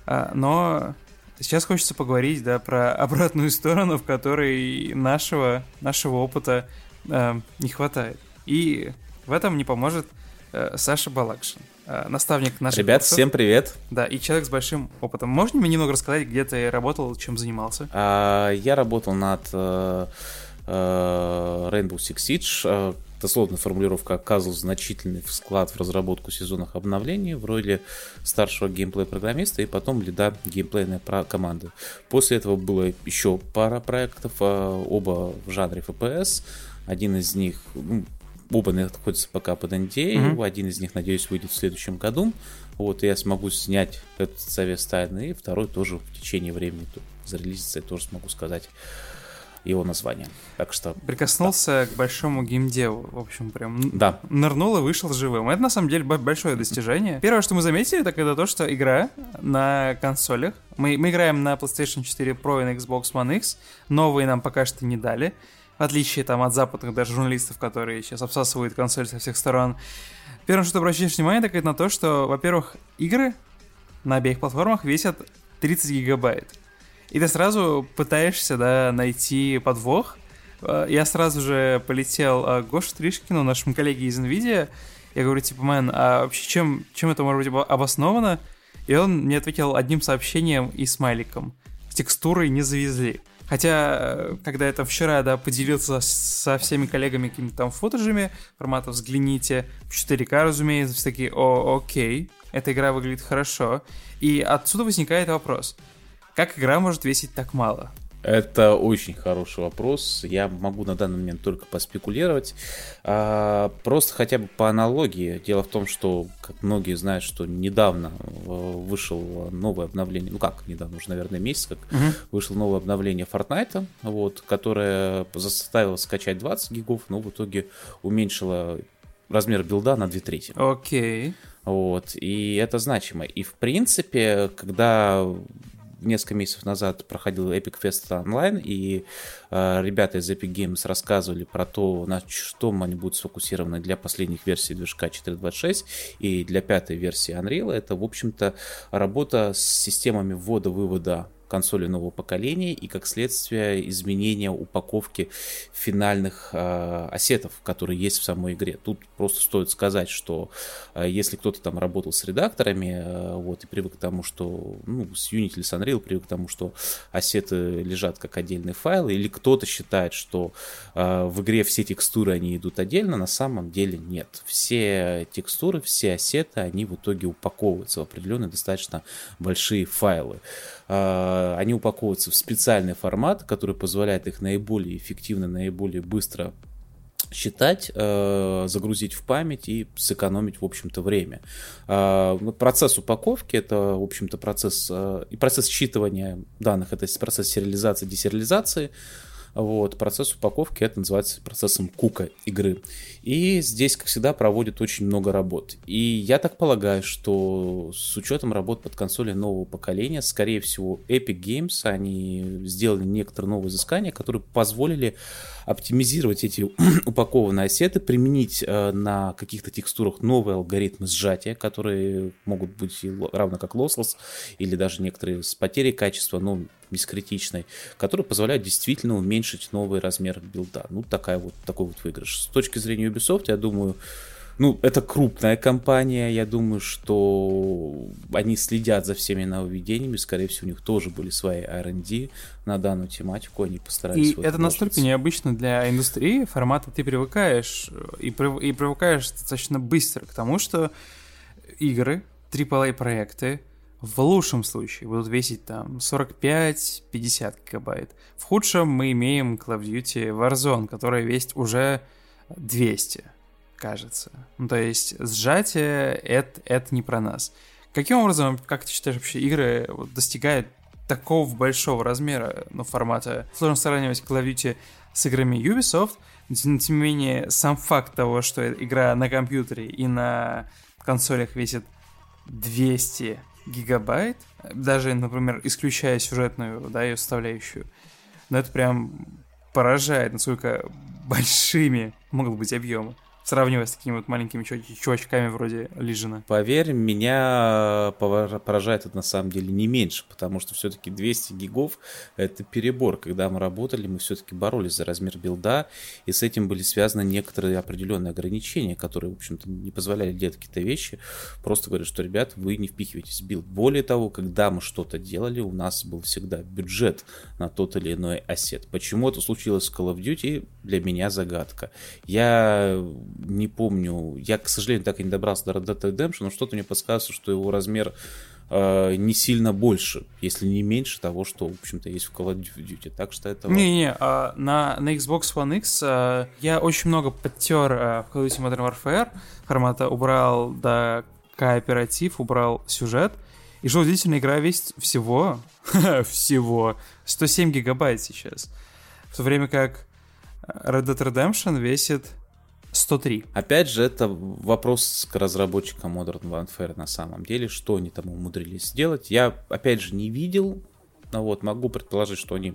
uh, но сейчас хочется поговорить, да, про обратную сторону, в которой нашего, нашего опыта uh, не хватает. И в этом не поможет uh, Саша Балакшин. Э, наставник наших Ребят, курсов. всем привет. Да, и человек с большим опытом. Можно мне немного рассказать, где ты работал, чем занимался? А, я работал над uh, uh, Rainbow Six Siege. Дословная формулировка оказывал значительный вклад в разработку сезонных обновлений в роли старшего геймплей-программиста и потом лида геймплейной команды. После этого было еще пара проектов, оба в жанре FPS. Один из них, ну, Оба находятся пока под NDA. Mm-hmm. Один из них, надеюсь, выйдет в следующем году. Вот, я смогу снять этот совет тайны, и второй тоже в течение времени зарелизится, я тоже смогу сказать его название. Так что... Прикоснулся да. к большому геймдеву, в общем, прям да. нырнул и вышел живым. Это, на самом деле, большое достижение. Первое, что мы заметили, так это то, что игра на консолях. Мы, мы играем на PlayStation 4 Pro и на Xbox One X. Новые нам пока что не дали в отличие там от западных даже журналистов, которые сейчас обсасывают консоль со всех сторон. Первое, что ты обращаешь внимание, так это на то, что, во-первых, игры на обеих платформах весят 30 гигабайт. И ты сразу пытаешься, да, найти подвох. Э, я сразу же полетел к Гоше Тришкину, нашему коллеге из NVIDIA. Я говорю, типа, мэн, а вообще чем, чем это может быть обосновано? И он мне ответил одним сообщением и смайликом. Текстуры не завезли. Хотя, когда я там вчера, да, поделился со всеми коллегами какими-то там фотожами, формата взгляните, в 4К, разумеется, все такие, о, окей, эта игра выглядит хорошо. И отсюда возникает вопрос, как игра может весить так мало? Это очень хороший вопрос. Я могу на данный момент только поспекулировать. А, просто хотя бы по аналогии. Дело в том, что, как многие знают, что недавно э, вышел новое обновление. Ну как, недавно, уже, наверное, месяц, как угу. вышло новое обновление Fortnite, вот, которое заставило скачать 20 гигов, но в итоге уменьшило размер билда на 2 трети. Окей. Вот, и это значимо. И в принципе, когда несколько месяцев назад проходил Epic Fest онлайн, и э, ребята из Epic Games рассказывали про то, на что они будут сфокусированы для последних версий движка 4.26 и для пятой версии Unreal. Это, в общем-то, работа с системами ввода-вывода консоли нового поколения и, как следствие, изменения упаковки финальных э, ассетов, которые есть в самой игре. Тут просто стоит сказать, что э, если кто-то там работал с редакторами, э, вот, и привык к тому, что, ну, с Unity или с Unreal привык к тому, что ассеты лежат как отдельные файлы, или кто-то считает, что э, в игре все текстуры, они идут отдельно, на самом деле нет. Все текстуры, все ассеты, они в итоге упаковываются в определенные достаточно большие файлы. А, они упаковываются в специальный формат, который позволяет их наиболее эффективно, наиболее быстро считать, э, загрузить в память и сэкономить, в общем-то, время. А, процесс упаковки это, в общем-то, процесс э, и процесс считывания данных, это процесс сериализации, десериализации. Вот, процесс упаковки это называется процессом кука игры. И здесь, как всегда, проводят очень много работ. И я так полагаю, что с учетом работ под консоли нового поколения, скорее всего, Epic Games, они сделали некоторые новые изыскания, которые позволили оптимизировать эти упакованные ассеты, применить э, на каких-то текстурах новые алгоритмы сжатия, которые могут быть равно как lossless, или даже некоторые с потерей качества, но бескритичной, которые позволяют действительно уменьшить новый размер билда. Ну, такая вот, такой вот выигрыш. С точки зрения Ubisoft, я думаю, ну, это крупная компания, я думаю, что они следят за всеми нововведениями, скорее всего, у них тоже были свои R&D на данную тематику, они постарались... И это настолько необычно для индустрии, формата. Ты привыкаешь, и, и привыкаешь достаточно быстро к тому, что игры, AAA-проекты, в лучшем случае будут весить там 45-50 гигабайт. В худшем мы имеем Call Duty Warzone, которая весит уже 200 кажется. Ну, то есть сжатие это, это не про нас. Каким образом, как ты считаешь, вообще игры вот, достигают такого большого размера, ну, формата? Сложно сравнивать Call of Duty с играми Ubisoft, но тем не менее, сам факт того, что игра на компьютере и на консолях весит 200 гигабайт, даже, например, исключая сюжетную, да, ее составляющую, но это прям поражает, насколько большими могут быть объемы сравнивая с такими вот маленькими чувачками вроде Лижина. Поверь, меня поражает это на самом деле не меньше, потому что все-таки 200 гигов это перебор. Когда мы работали, мы все-таки боролись за размер билда, и с этим были связаны некоторые определенные ограничения, которые, в общем-то, не позволяли делать какие-то вещи. Просто говорят, что, ребят, вы не впихиваетесь в билд. Более того, когда мы что-то делали, у нас был всегда бюджет на тот или иной ассет. Почему это случилось с Call of Duty, для меня загадка. Я не помню. Я, к сожалению, так и не добрался до Red Dead Redemption, но что-то мне подсказывает, что его размер э, не сильно больше, если не меньше того, что, в общем-то, есть в Call of Duty. Так что это... Не-не, а, на, на Xbox One X а, я очень много подтер а, в Call of Duty Modern Warfare. Формата убрал да, кооператив, убрал сюжет. И что удивительно, игра весит всего, всего 107 гигабайт сейчас. В то время как Red Dead Redemption весит 103. Опять же, это вопрос к разработчикам Modern Warfare на самом деле, что они там умудрились сделать. Я, опять же, не видел, но вот могу предположить, что они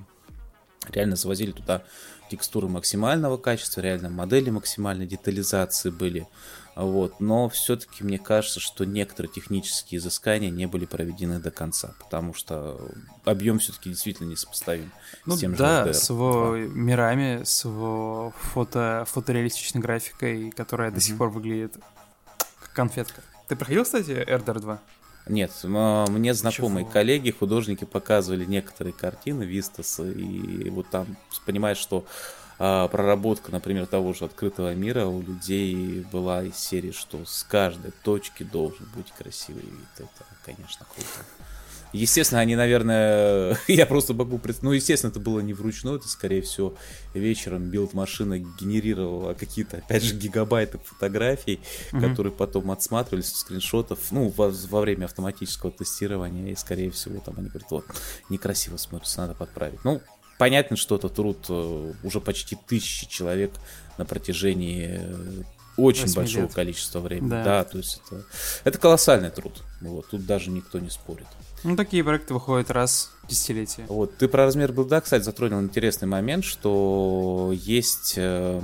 реально завозили туда текстуры максимального качества, реально модели максимальной детализации были. Вот. Но все-таки мне кажется, что некоторые технические изыскания не были проведены до конца, потому что объем все-таки действительно несопоставим ну, с тем да, же с его мирами, с его фото, фотореалистичной графикой, которая mm-hmm. до сих пор выглядит как конфетка. Ты проходил, кстати, RDR 2? Нет, мне знакомые Чего? коллеги, художники показывали некоторые картины Вистаса, и вот там понимаешь, что проработка, например, того же открытого мира у людей была из серии, что с каждой точки должен быть красивый вид. Это, конечно, круто. Естественно, они, наверное, я просто могу представить, ну, естественно, это было не вручную, это, скорее всего, вечером билд-машина генерировала какие-то, опять же, гигабайты фотографий, mm-hmm. которые потом отсматривались скриншотов, ну, во, во время автоматического тестирования, и, скорее всего, там они говорят, вот, некрасиво смотрится, надо подправить. Ну, понятно, что это труд э, уже почти тысячи человек на протяжении э, очень большого лет. количества времени. Да. да, то есть это, это колоссальный труд. Вот, тут даже никто не спорит. Ну, такие проекты выходят раз в десятилетие. Вот, ты про размер билда, кстати, затронул интересный момент, что есть э,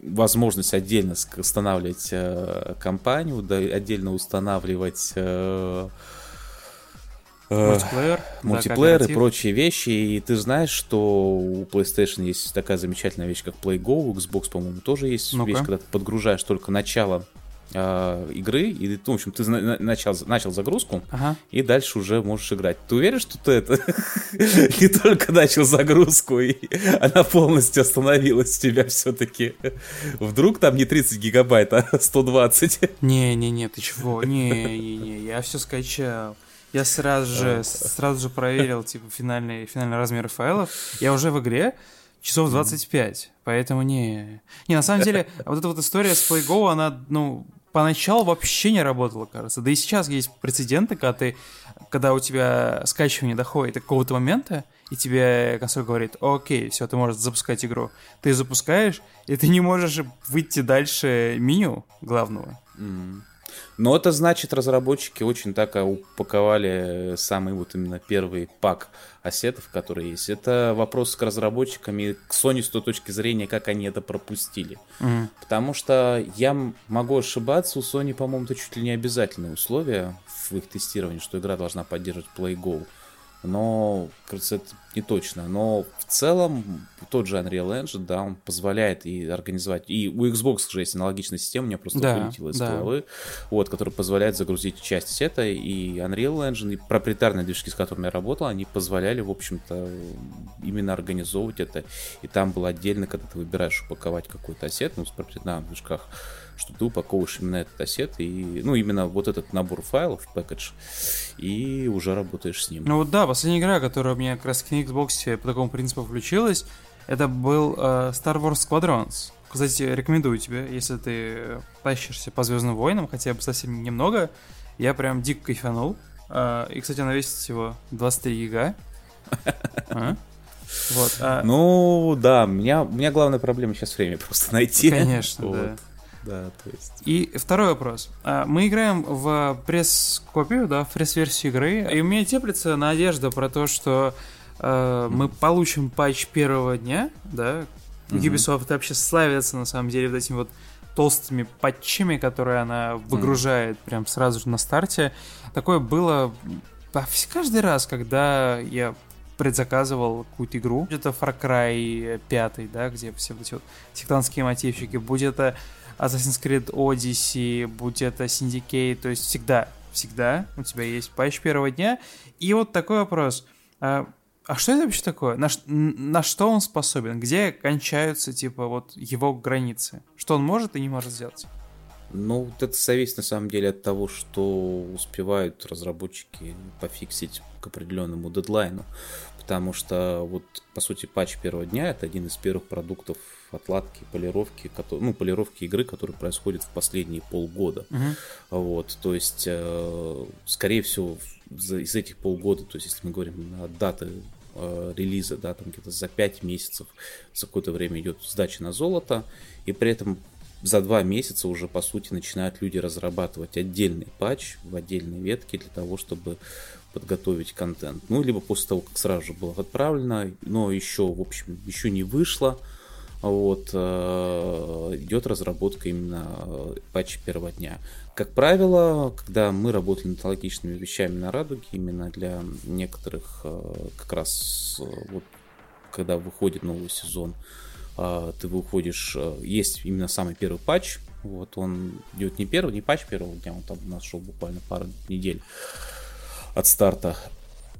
возможность отдельно устанавливать э, компанию, да, отдельно устанавливать э Мультиплеер, мультиплеер да, и прочие вещи. И ты знаешь, что у PlayStation есть такая замечательная вещь, как Play Go, у Xbox, по-моему, тоже есть ну вещь, когда ты подгружаешь только начало э, игры, и, ну, в общем, ты начал, начал загрузку, ага. и дальше уже можешь играть. Ты уверен, что ты это не только начал загрузку, и она полностью остановилась у тебя все-таки? Вдруг там не 30 гигабайт, а 120? Не-не-не, ты чего? Не-не-не, я все скачал. Я сразу же, сразу же проверил, типа, финальный, финальный размер файлов. Я уже в игре, часов 25, поэтому не... Не, на самом деле, вот эта вот история с PlayGo, она, ну, поначалу вообще не работало, кажется. Да и сейчас есть прецеденты, когда ты, когда у тебя скачивание доходит до какого-то момента, и тебе консоль говорит, окей, все, ты можешь запускать игру. Ты запускаешь, и ты не можешь выйти дальше меню главного. Mm. Но это значит, разработчики очень так упаковали самый вот именно первый пак ассетов, которые есть. Это вопрос к разработчикам и к Sony с той точки зрения, как они это пропустили. Mm. Потому что я могу ошибаться, у Sony, по-моему, это чуть ли не обязательное условие в их тестировании, что игра должна поддерживать Play Go но, кажется, это не точно. Но в целом тот же Unreal Engine, да, он позволяет и организовать. И у Xbox же есть аналогичная система, у меня просто да, вылетела из да. головы, вот, которая позволяет загрузить часть сета. И Unreal Engine, и проприетарные движки, с которыми я работал, они позволяли, в общем-то, именно организовывать это. И там было отдельно, когда ты выбираешь упаковать какой-то ассет, ну, с проприетарных движках, что ты упаковываешь именно этот ассет и, ну, именно вот этот набор файлов, пэкэдж, и уже работаешь с ним. Ну вот да, последняя игра, которая у меня как раз на Xbox по такому принципу включилась, это был э, Star Wars Squadrons. Кстати, рекомендую тебе, если ты тащишься по Звездным войнам, хотя бы совсем немного, я прям дико кайфанул. Э, и, кстати, она весит всего 23 гига. А? Вот, а... Ну, да, у меня, у меня главная проблема сейчас время просто найти. Конечно, вот. да. Да, то есть... И второй вопрос. А, мы играем в пресс-копию, да, в пресс-версию игры, и у меня теплится надежда про то, что э, мы получим патч первого дня, да, Ubisoft вообще славится, на самом деле, вот этими вот толстыми патчами, которые она выгружает mm. прям сразу же на старте. Такое было каждый раз, когда я предзаказывал какую-то игру. Будь это Far Cry 5, да, где все вот эти вот сектантские мотивчики, будь это Assassin's Creed Odyssey, будь это Syndicate, то есть всегда, всегда у тебя есть патч первого дня. И вот такой вопрос. А, а что это вообще такое? На, на что он способен? Где кончаются, типа, вот его границы? Что он может и не может сделать? Ну, вот это зависит на самом деле от того, что успевают разработчики пофиксить к определенному дедлайну. Потому что вот, по сути, патч первого дня это один из первых продуктов отладки, полировки, ну, полировки игры, которые происходят в последние полгода. Uh-huh. Вот, то есть, э, скорее всего, из этих полгода, то есть, если мы говорим о даты э, релиза, да, там где-то за 5 месяцев, за какое-то время идет сдача на золото, и при этом за два месяца уже, по сути, начинают люди разрабатывать отдельный патч в отдельной ветке для того, чтобы подготовить контент. Ну, либо после того, как сразу же было отправлено, но еще, в общем, еще не вышло, вот, э, идет разработка именно э, патча первого дня. Как правило, когда мы работали над аналогичными вещами на Радуге, именно для некоторых, э, как раз вот, когда выходит новый сезон, ты выходишь, есть именно самый первый патч, Вот он идет не первый, не патч первого дня, он там нашел буквально пару недель от старта.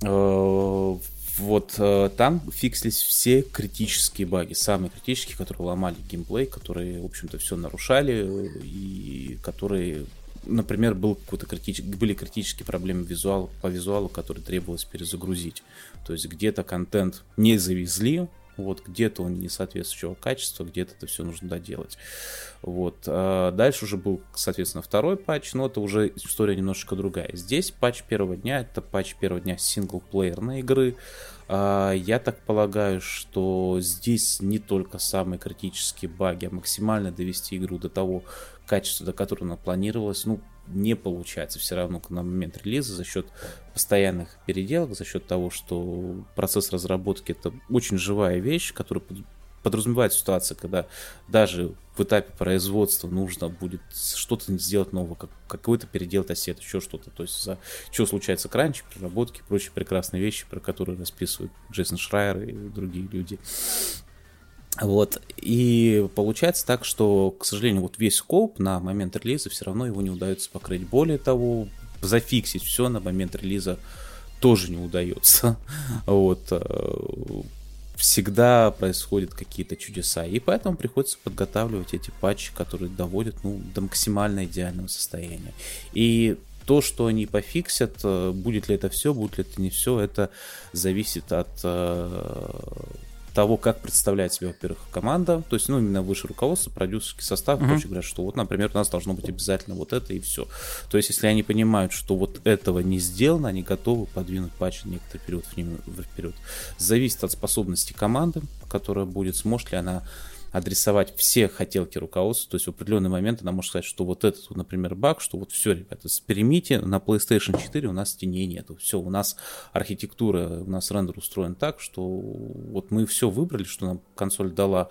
Э, вот э, там фиксились все критические баги, самые критические, которые ломали геймплей, которые, в общем-то, все нарушали и которые например, был какой-то критич... были критические проблемы визуал... по визуалу, которые требовалось перезагрузить. То есть где-то контент не завезли, вот где-то он не соответствующего качества, где-то это все нужно доделать. Вот. А дальше уже был, соответственно, второй патч, но это уже история немножечко другая. Здесь патч первого дня, это патч первого дня синглплеерной игры. А, я так полагаю, что здесь не только самые критические баги, а максимально довести игру до того качества, до которого она планировалась, ну, не получается все равно на момент релиза за счет постоянных переделок, за счет того, что процесс разработки это очень живая вещь, которая подразумевает ситуация, когда даже в этапе производства нужно будет что-то сделать новое, как, какой-то переделать осет, еще что-то. То есть за что случается кранчи, переработки, прочие прекрасные вещи, про которые расписывают Джейсон Шрайер и другие люди. Вот, и получается так, что, к сожалению, вот весь скоп на момент релиза все равно его не удается покрыть. Более того, зафиксить все на момент релиза тоже не удается. Вот, э, всегда происходят какие-то чудеса, и поэтому приходится подготавливать эти патчи, которые доводят ну, до максимально идеального состояния. И то, что они пофиксят, э, будет ли это все, будет ли это не все, это зависит от э, того, как представляет себя, во-первых, команда, то есть, ну, именно выше руководство, продюсерский состав, uh-huh. говорят, что вот, например, у нас должно быть обязательно вот это и все. То есть, если они понимают, что вот этого не сделано, они готовы подвинуть патч на некоторый период вперед. Зависит от способности команды, которая будет, сможет ли она адресовать все хотелки руководства, то есть в определенный момент она может сказать, что вот этот, например, баг, что вот все, ребята, перемите, на PlayStation 4 у нас теней нету, все, у нас архитектура, у нас рендер устроен так, что вот мы все выбрали, что нам консоль дала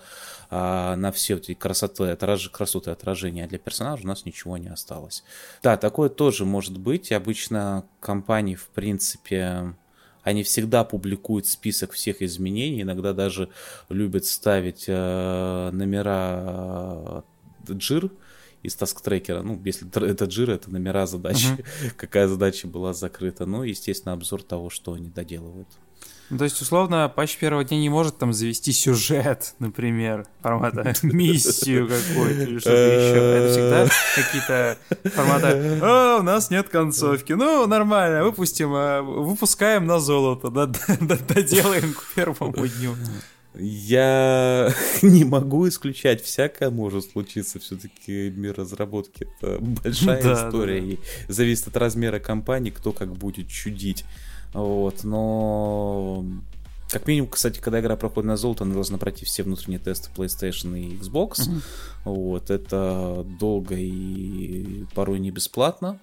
а на все эти красоты, отраж... красоты отражения, а для персонажа у нас ничего не осталось. Да, такое тоже может быть, обычно компании, в принципе, они всегда публикуют список всех изменений, иногда даже любят ставить э, номера э, джир из таск-трекера. Ну, если это джир, это номера задачи, uh-huh. какая задача была закрыта. Ну, естественно, обзор того, что они доделывают. Ну, то есть, условно, патч первого дня не может там завести сюжет, например, формата миссию какую-то или что-то еще. Это всегда какие-то форматы. «А, у нас нет концовки. Ну, нормально, выпустим, а, выпускаем на золото, доделаем к первому дню». Я не могу исключать, всякое может случиться. Все-таки мир разработки это большая да, история. Да. И зависит от размера компании, кто как будет чудить. Вот, но как минимум, кстати, когда игра проходит на золото, она должна пройти все внутренние тесты PlayStation и Xbox. Mm-hmm. Вот, это долго и порой не бесплатно.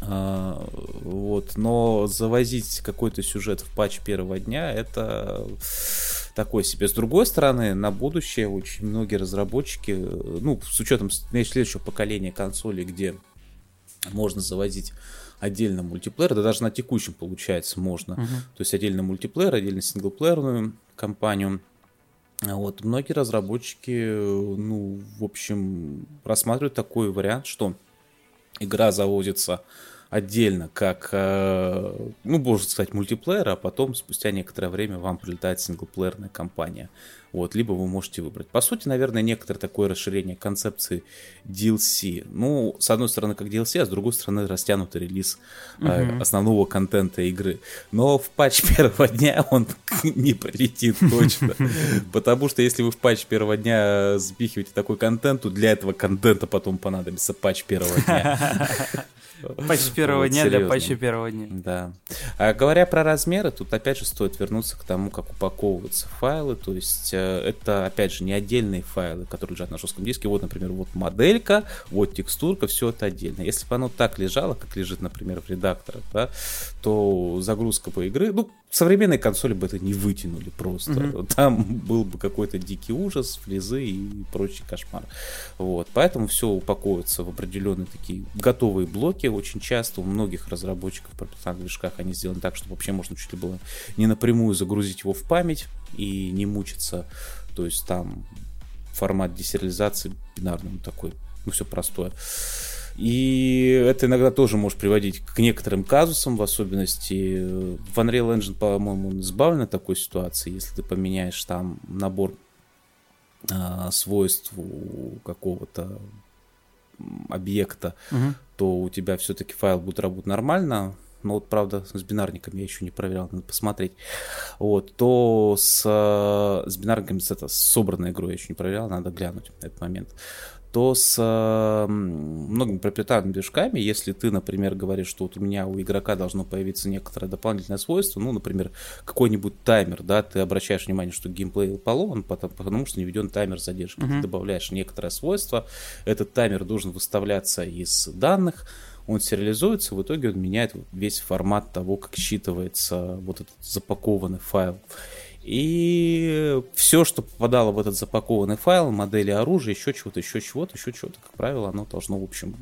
А, вот, но завозить какой-то сюжет в патч первого дня это такой себе. С другой стороны, на будущее очень многие разработчики, ну, с учетом следующего поколения консолей, где можно завозить отдельно мультиплеер, да даже на текущем получается можно. Uh-huh. То есть отдельно мультиплеер, отдельно синглплеерную кампанию. Вот, многие разработчики, ну, в общем, рассматривают такой вариант, что игра заводится отдельно, как, э, ну, можно сказать, мультиплеер, а потом спустя некоторое время вам прилетает синглплеерная кампания. Вот, либо вы можете выбрать. По сути, наверное, некоторое такое расширение концепции DLC. Ну, с одной стороны, как DLC, а с другой стороны, растянутый релиз угу. э, основного контента игры. Но в патч первого дня он не прилетит точно. Потому что если вы в патч первого дня запихиваете такой контент, то для этого контента потом понадобится патч первого дня. Патч первого дня для патча первого дня. Да. А говоря про размеры, тут опять же стоит вернуться к тому, как упаковываются файлы. То есть э, это, опять же, не отдельные файлы, которые лежат на жестком диске. Вот, например, вот моделька, вот текстурка, все это отдельно. Если бы оно так лежало, как лежит, например, в редакторах, да, то загрузка по игры, ну, современные консоли бы это не вытянули просто. Mm-hmm. Там был бы какой-то дикий ужас, флизы и прочий кошмар. Вот. Поэтому все упаковывается в определенные такие готовые блоки. Очень часто у многих разработчиков в прописных движках они сделаны так, чтобы вообще можно чуть ли было не напрямую загрузить его в память и не мучиться. То есть там формат десериализации бинарный такой ну, все простое. И это иногда тоже может приводить к некоторым казусам, в особенности в Unreal Engine, по-моему, избавлен от такой ситуации, если ты поменяешь там набор э, свойств у какого-то объекта, угу. то у тебя все-таки файл будет работать нормально. Но вот, правда, с бинарниками я еще не проверял, надо посмотреть. Вот, то с, с бинарниками, с, это, с собранной игрой я еще не проверял, надо глянуть этот момент то с многими проприетарными движками, если ты, например, говоришь, что вот у меня у игрока должно появиться некоторое дополнительное свойство, ну, например, какой-нибудь таймер, да, ты обращаешь внимание, что геймплей поломан, потому, потому что не введен таймер задержки. Uh-huh. Ты добавляешь некоторое свойство, этот таймер должен выставляться из данных, он сериализуется, в итоге он меняет весь формат того, как считывается вот этот запакованный файл. И все, что попадало в этот запакованный файл, модели оружия, еще чего-то, еще чего-то, еще чего-то, как правило, оно должно, в общем,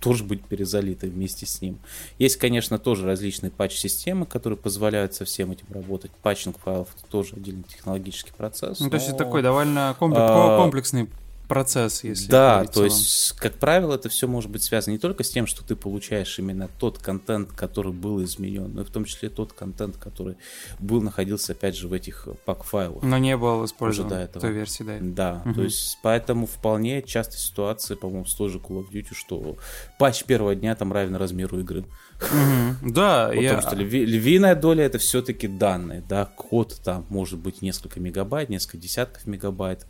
тоже быть перезалито вместе с ним. Есть, конечно, тоже различные патч-системы, которые позволяют со всем этим работать. Патчинг файлов это тоже отдельный технологический процесс. Ну, но... то есть это такой довольно а, комплексный процесс, если Да, то есть, как правило, это все может быть связано не только с тем, что ты получаешь именно тот контент, который был изменен, но и в том числе тот контент, который был, находился, опять же, в этих пак-файлах. Но не был использован до этого. той версии, да. Да, угу. то есть, поэтому вполне часто ситуации, по-моему, с той же Call of Duty, что патч первого дня там равен размеру игры. Угу. Да, вот я... Потому что львиная доля это все-таки данные, да, код там может быть несколько мегабайт, несколько десятков мегабайт,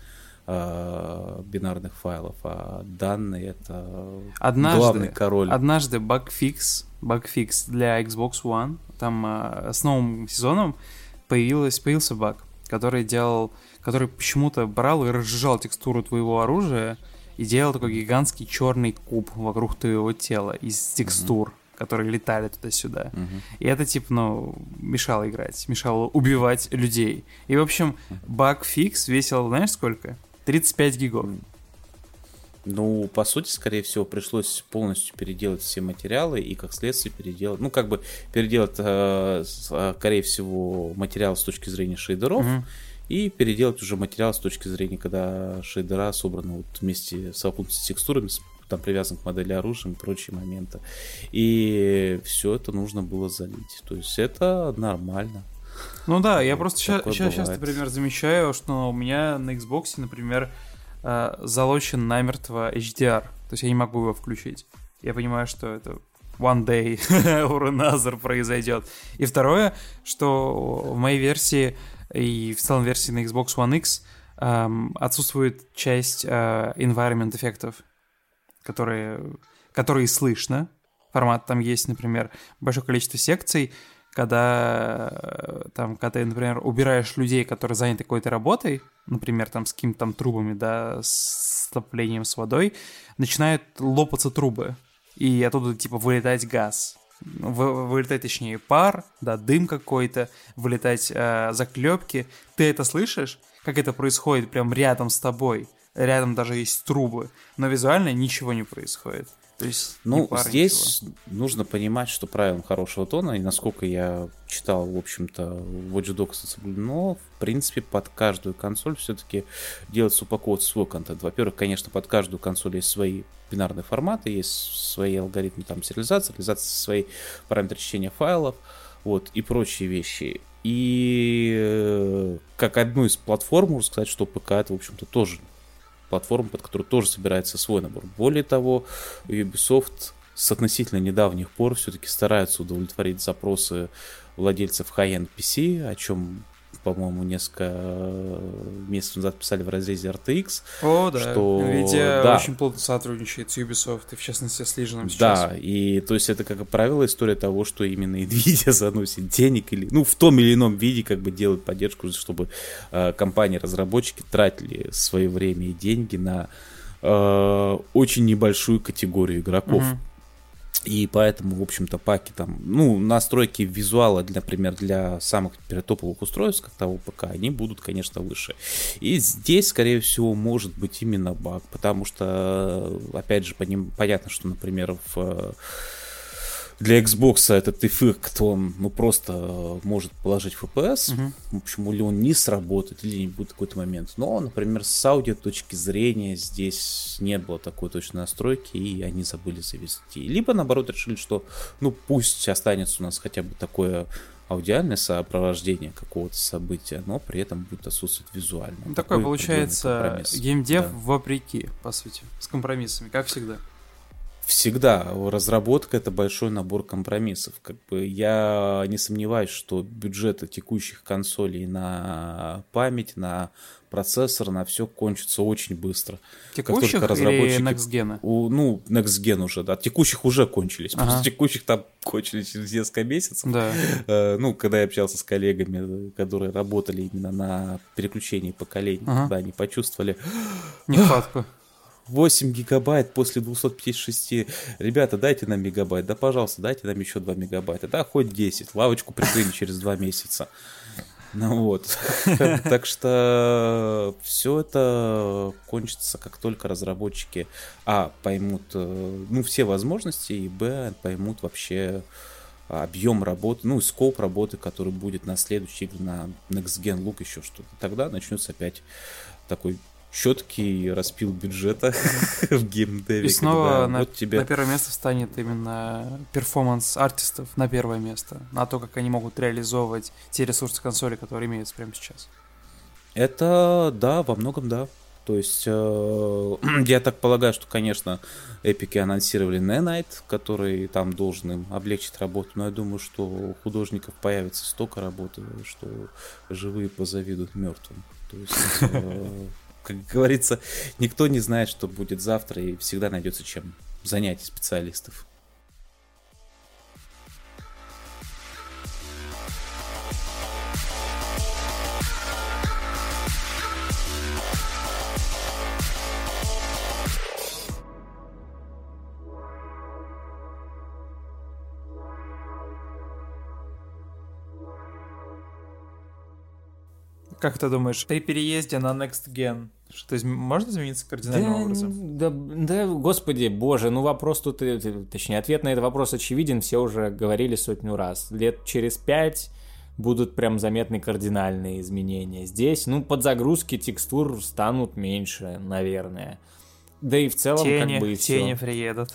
э, бинарных файлов, а данные это однажды, главный король. Однажды багфикс, багфикс для Xbox One, там э, с новым сезоном появилась, появился баг, который делал, который почему-то брал и разжижал текстуру твоего оружия и делал такой гигантский черный куб вокруг твоего тела из текстур. Mm-hmm которые летали туда-сюда. Угу. И это, типа, ну, мешало играть, мешало убивать людей. И, в общем, баг фикс весил, знаешь, сколько? 35 гигов. Ну, по сути, скорее всего, пришлось полностью переделать все материалы и, как следствие, переделать, ну, как бы переделать, э, э скорее всего, материал с точки зрения шейдеров, угу. и переделать уже материал с точки зрения, когда шейдера собраны вот вместе совокупности с текстурами, там привязан к модели оружия и прочие моменты. И все это нужно было залить. То есть это нормально. Ну да, я просто сейчас, например, замечаю, что у меня на Xbox, например, э, залочен намертво HDR. То есть я не могу его включить. Я понимаю, что это one day or another произойдет. И второе, что в моей версии и в целом версии на Xbox One X эм, отсутствует часть э, environment эффектов, которые, которые слышно. Формат там есть, например, большое количество секций, когда там, когда ты, например, убираешь людей, которые заняты какой-то работой, например, там с какими-то там трубами, да, с топлением с водой, начинают лопаться трубы, и оттуда, типа, вылетать газ. Вы, вылетать, точнее, пар, да, дым какой-то, вылетать э, заклепки. Ты это слышишь, как это происходит прям рядом с тобой. Рядом даже есть трубы, но визуально ничего не происходит. То есть ну, здесь ничего. нужно понимать, что правилам хорошего тона, и насколько я читал, в общем-то, Watch Dogs соблюдено, в принципе, под каждую консоль все-таки делается упаковывать свой контент. Во-первых, конечно, под каждую консоль есть свои бинарные форматы, есть свои алгоритмы там сериализации, реализации свои параметры чтения файлов, вот, и прочие вещи. И э, как одну из платформ, можно сказать, что ПК это, в общем-то, тоже платформ, под которую тоже собирается свой набор. Более того, Ubisoft с относительно недавних пор все-таки стараются удовлетворить запросы владельцев high-end PC, о чем по-моему, несколько месяцев назад писали в разрезе RTX. О, да. Что... Nvidia да. очень плотно сотрудничает с Ubisoft, и в частности с Legion сейчас. Да, и то есть это, как правило, история того, что именно Nvidia заносит денег или, ну, в том или ином виде как бы делает поддержку, чтобы э, компании-разработчики тратили свое время и деньги на э, очень небольшую категорию игроков. Угу. И поэтому, в общем-то, паки там, ну, настройки визуала, для, например, для самых топовых устройств, как того ПК, они будут, конечно, выше. И здесь, скорее всего, может быть именно баг, потому что, опять же, по ним, понятно, что, например, в для Xbox этот эффект, он ну, просто может положить FPS, угу. в общем, или он не сработает, или не будет какой-то момент. Но, например, с аудио точки зрения здесь не было такой точной настройки, и они забыли завести. Либо, наоборот, решили, что ну пусть останется у нас хотя бы такое аудиальное сопровождение какого-то события, но при этом будет отсутствовать визуально. Ну, такой, такой получается геймдев да. вопреки, по сути, с компромиссами, как всегда всегда разработка это большой набор компромиссов. Как бы я не сомневаюсь, что бюджеты текущих консолей на память, на процессор, на все кончится очень быстро. Текущих как только разработчики... или Next Gen? У, ну, Next Gen уже, да. Текущих уже кончились. Ага. Просто текущих там кончились через несколько месяцев. Да. Э, ну, когда я общался с коллегами, которые работали именно на переключении поколений, ага. когда они почувствовали... Нехватку. 8 гигабайт после 256. Ребята, дайте нам мегабайт. Да, пожалуйста, дайте нам еще 2 мегабайта. Да, хоть 10. Лавочку прикрыли через 2 месяца. Ну вот. Так что все это кончится, как только разработчики, а, поймут, э, ну, все возможности, и, б, поймут вообще объем работы, ну, скоп работы, который будет на следующий, на Next Gen Look, еще что-то. Тогда начнется опять такой четкий распил бюджета в геймдеве. И снова на, вот тебе... на первое место встанет именно перформанс артистов на первое место, на то, как они могут реализовывать те ресурсы консоли, которые имеются прямо сейчас. Это, да, во многом да. То есть, э, я так полагаю, что, конечно, эпики анонсировали Nanite, который там должен им облегчить работу, но я думаю, что у художников появится столько работы, что живые позавидуют мертвым. То есть, э, как говорится, никто не знает, что будет завтра, и всегда найдется чем занять специалистов. Как ты думаешь, при переезде на Next Gen что можно измениться кардинальным да, образом? Да, да, господи, боже, ну вопрос тут, э, точнее, ответ на этот вопрос очевиден, все уже говорили сотню раз. Лет через пять будут прям заметны кардинальные изменения. Здесь, ну, подзагрузки текстур станут меньше, наверное. Да и в целом тени, как бы и Тени все. приедут.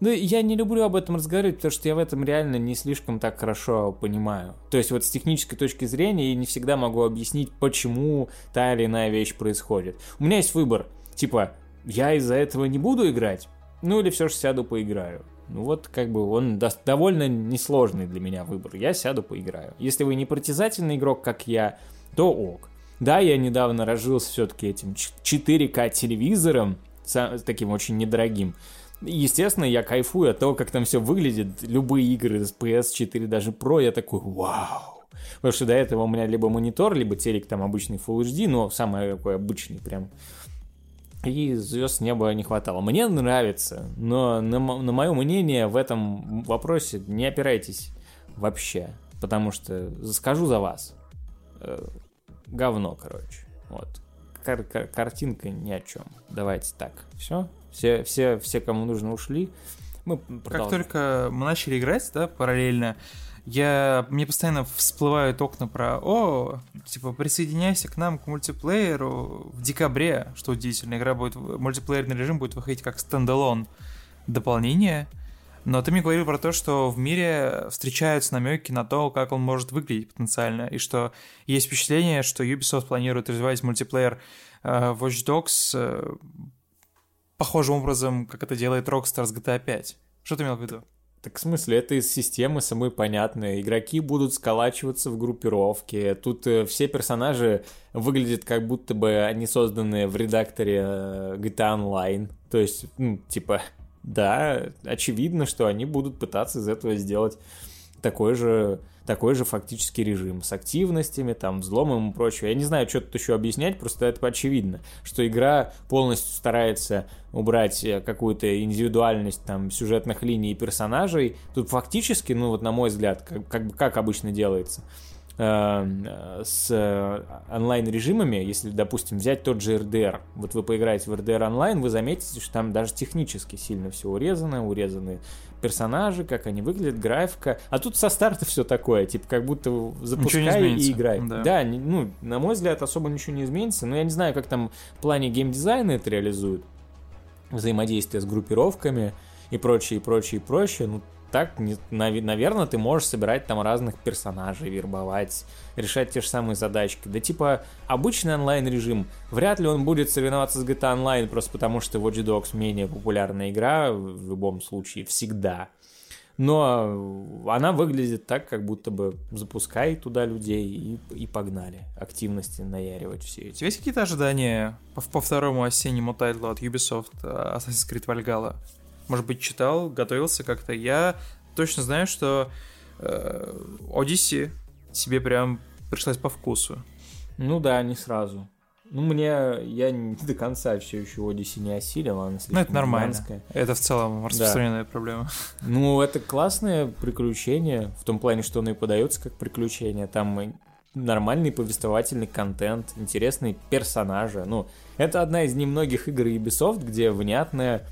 Ну, я не люблю об этом разговаривать, потому что я в этом реально не слишком так хорошо понимаю. То есть вот с технической точки зрения я не всегда могу объяснить, почему та или иная вещь происходит. У меня есть выбор. Типа, я из-за этого не буду играть, ну или все же сяду поиграю. Ну вот, как бы, он до- довольно несложный для меня выбор. Я сяду поиграю. Если вы не притязательный игрок, как я, то ок. Да, я недавно разжился все-таки этим 4К телевизором, таким очень недорогим. Естественно, я кайфую от того, как там все выглядит. Любые игры с PS4, даже Pro, я такой, вау. Потому что до этого у меня либо монитор, либо телек там обычный Full HD, но самый такой обычный прям. И звезд неба не хватало. Мне нравится, но на, на мое мнение в этом вопросе не опирайтесь вообще. Потому что скажу за вас. Э, говно, короче. Вот. Кар кар картинка ни о чем. Давайте так. Все? Все, все, все, кому нужно, ушли. Мы Как только мы начали играть, да, параллельно, я, мне постоянно всплывают окна про «О, типа, присоединяйся к нам к мультиплееру в декабре», что удивительно, игра будет, мультиплеерный режим будет выходить как стендалон дополнение, но ты мне говорил про то, что в мире встречаются намеки на то, как он может выглядеть потенциально, и что есть впечатление, что Ubisoft планирует развивать мультиплеер э, Watch Dogs э, похожим образом, как это делает Rockstar с GTA 5. Что ты имел в виду? Так в смысле, это из системы самой понятно. Игроки будут сколачиваться в группировке. Тут э, все персонажи выглядят как будто бы они созданы в редакторе э, GTA Online. То есть, ну, типа, да, очевидно, что они будут пытаться из этого сделать такой же такой же фактический режим с активностями, там, взломом и прочее. Я не знаю, что тут еще объяснять, просто это очевидно, что игра полностью старается убрать э, какую-то индивидуальность там сюжетных линий и персонажей. Тут фактически, ну вот на мой взгляд, как, как, как обычно делается, с онлайн-режимами, если, допустим, взять тот же RDR, вот вы поиграете в RDR онлайн, вы заметите, что там даже технически сильно все урезано, урезаны персонажи, как они выглядят, графика. А тут со старта все такое, типа как будто запускай и играй. Да. да, ну, на мой взгляд, особо ничего не изменится, но я не знаю, как там в плане геймдизайна это реализуют. Взаимодействие с группировками и прочее, и прочее, и прочее. Ну, так, не, наверное, ты можешь собирать там разных персонажей, вербовать, решать те же самые задачки. Да типа обычный онлайн-режим, вряд ли он будет соревноваться с GTA Online, просто потому что Watch Dogs менее популярная игра в любом случае, всегда. Но она выглядит так, как будто бы запускай туда людей и, и погнали. Активности наяривать все эти. У тебя есть какие-то ожидания по, по второму осеннему тайтлу от Ubisoft э, Assassin's Creed Valhalla? Может быть, читал, готовился как-то. Я точно знаю, что э, Odyssey тебе прям пришлась по вкусу. Ну да, не сразу. Ну, мне, я не до конца все еще Odyssey не осилил, она Ну, это нормально. Гигантская. Это в целом распространенная да. проблема. Ну, это классное приключение, в том плане, что оно и подается как приключение. Там нормальный повествовательный контент, интересные персонажи. Ну, это одна из немногих игр Ubisoft, где внятная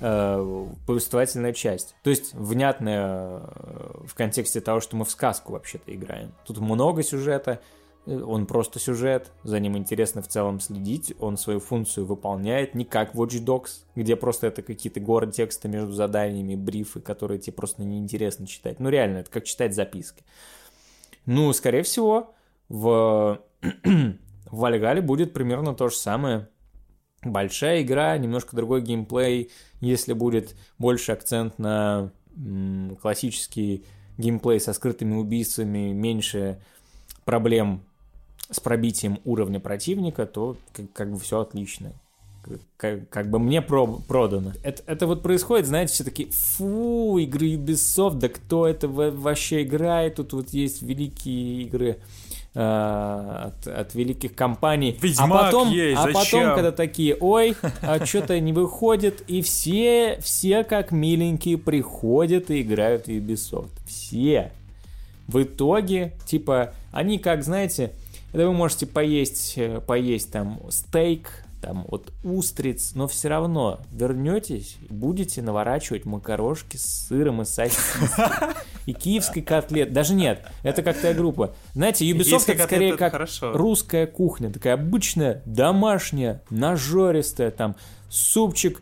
э, повествовательная часть. То есть внятная э, в контексте того, что мы в сказку вообще-то играем. Тут много сюжета, э, он просто сюжет, за ним интересно в целом следить, он свою функцию выполняет, не как Watch Dogs, где просто это какие-то горы текста между заданиями, брифы, которые тебе просто неинтересно читать. Ну реально, это как читать записки. Ну, скорее всего, в, в Вальгале будет примерно то же самое большая игра, немножко другой геймплей, если будет больше акцент на классический геймплей со скрытыми убийствами, меньше проблем с пробитием уровня противника, то как, как бы все отлично. Как, как бы мне про, продано. Это, это вот происходит, знаете, все таки фу, игры Ubisoft, да кто это вообще играет? Тут вот есть великие игры от, от великих компаний. А Ведьмак а потом, есть, а зачем? потом, когда такие, ой, а что-то не выходит, и все, все как миленькие приходят и играют в Ubisoft. Все. В итоге, типа, они как, знаете, это вы можете поесть, э, поесть там стейк, там от устриц, но все равно вернетесь и будете наворачивать макарошки с сыром и сосиской. И киевской котлет. Даже нет, это как-то группа. Знаете, Ubisoft это скорее как хорошо. русская кухня, такая обычная, домашняя, нажористая, там супчик,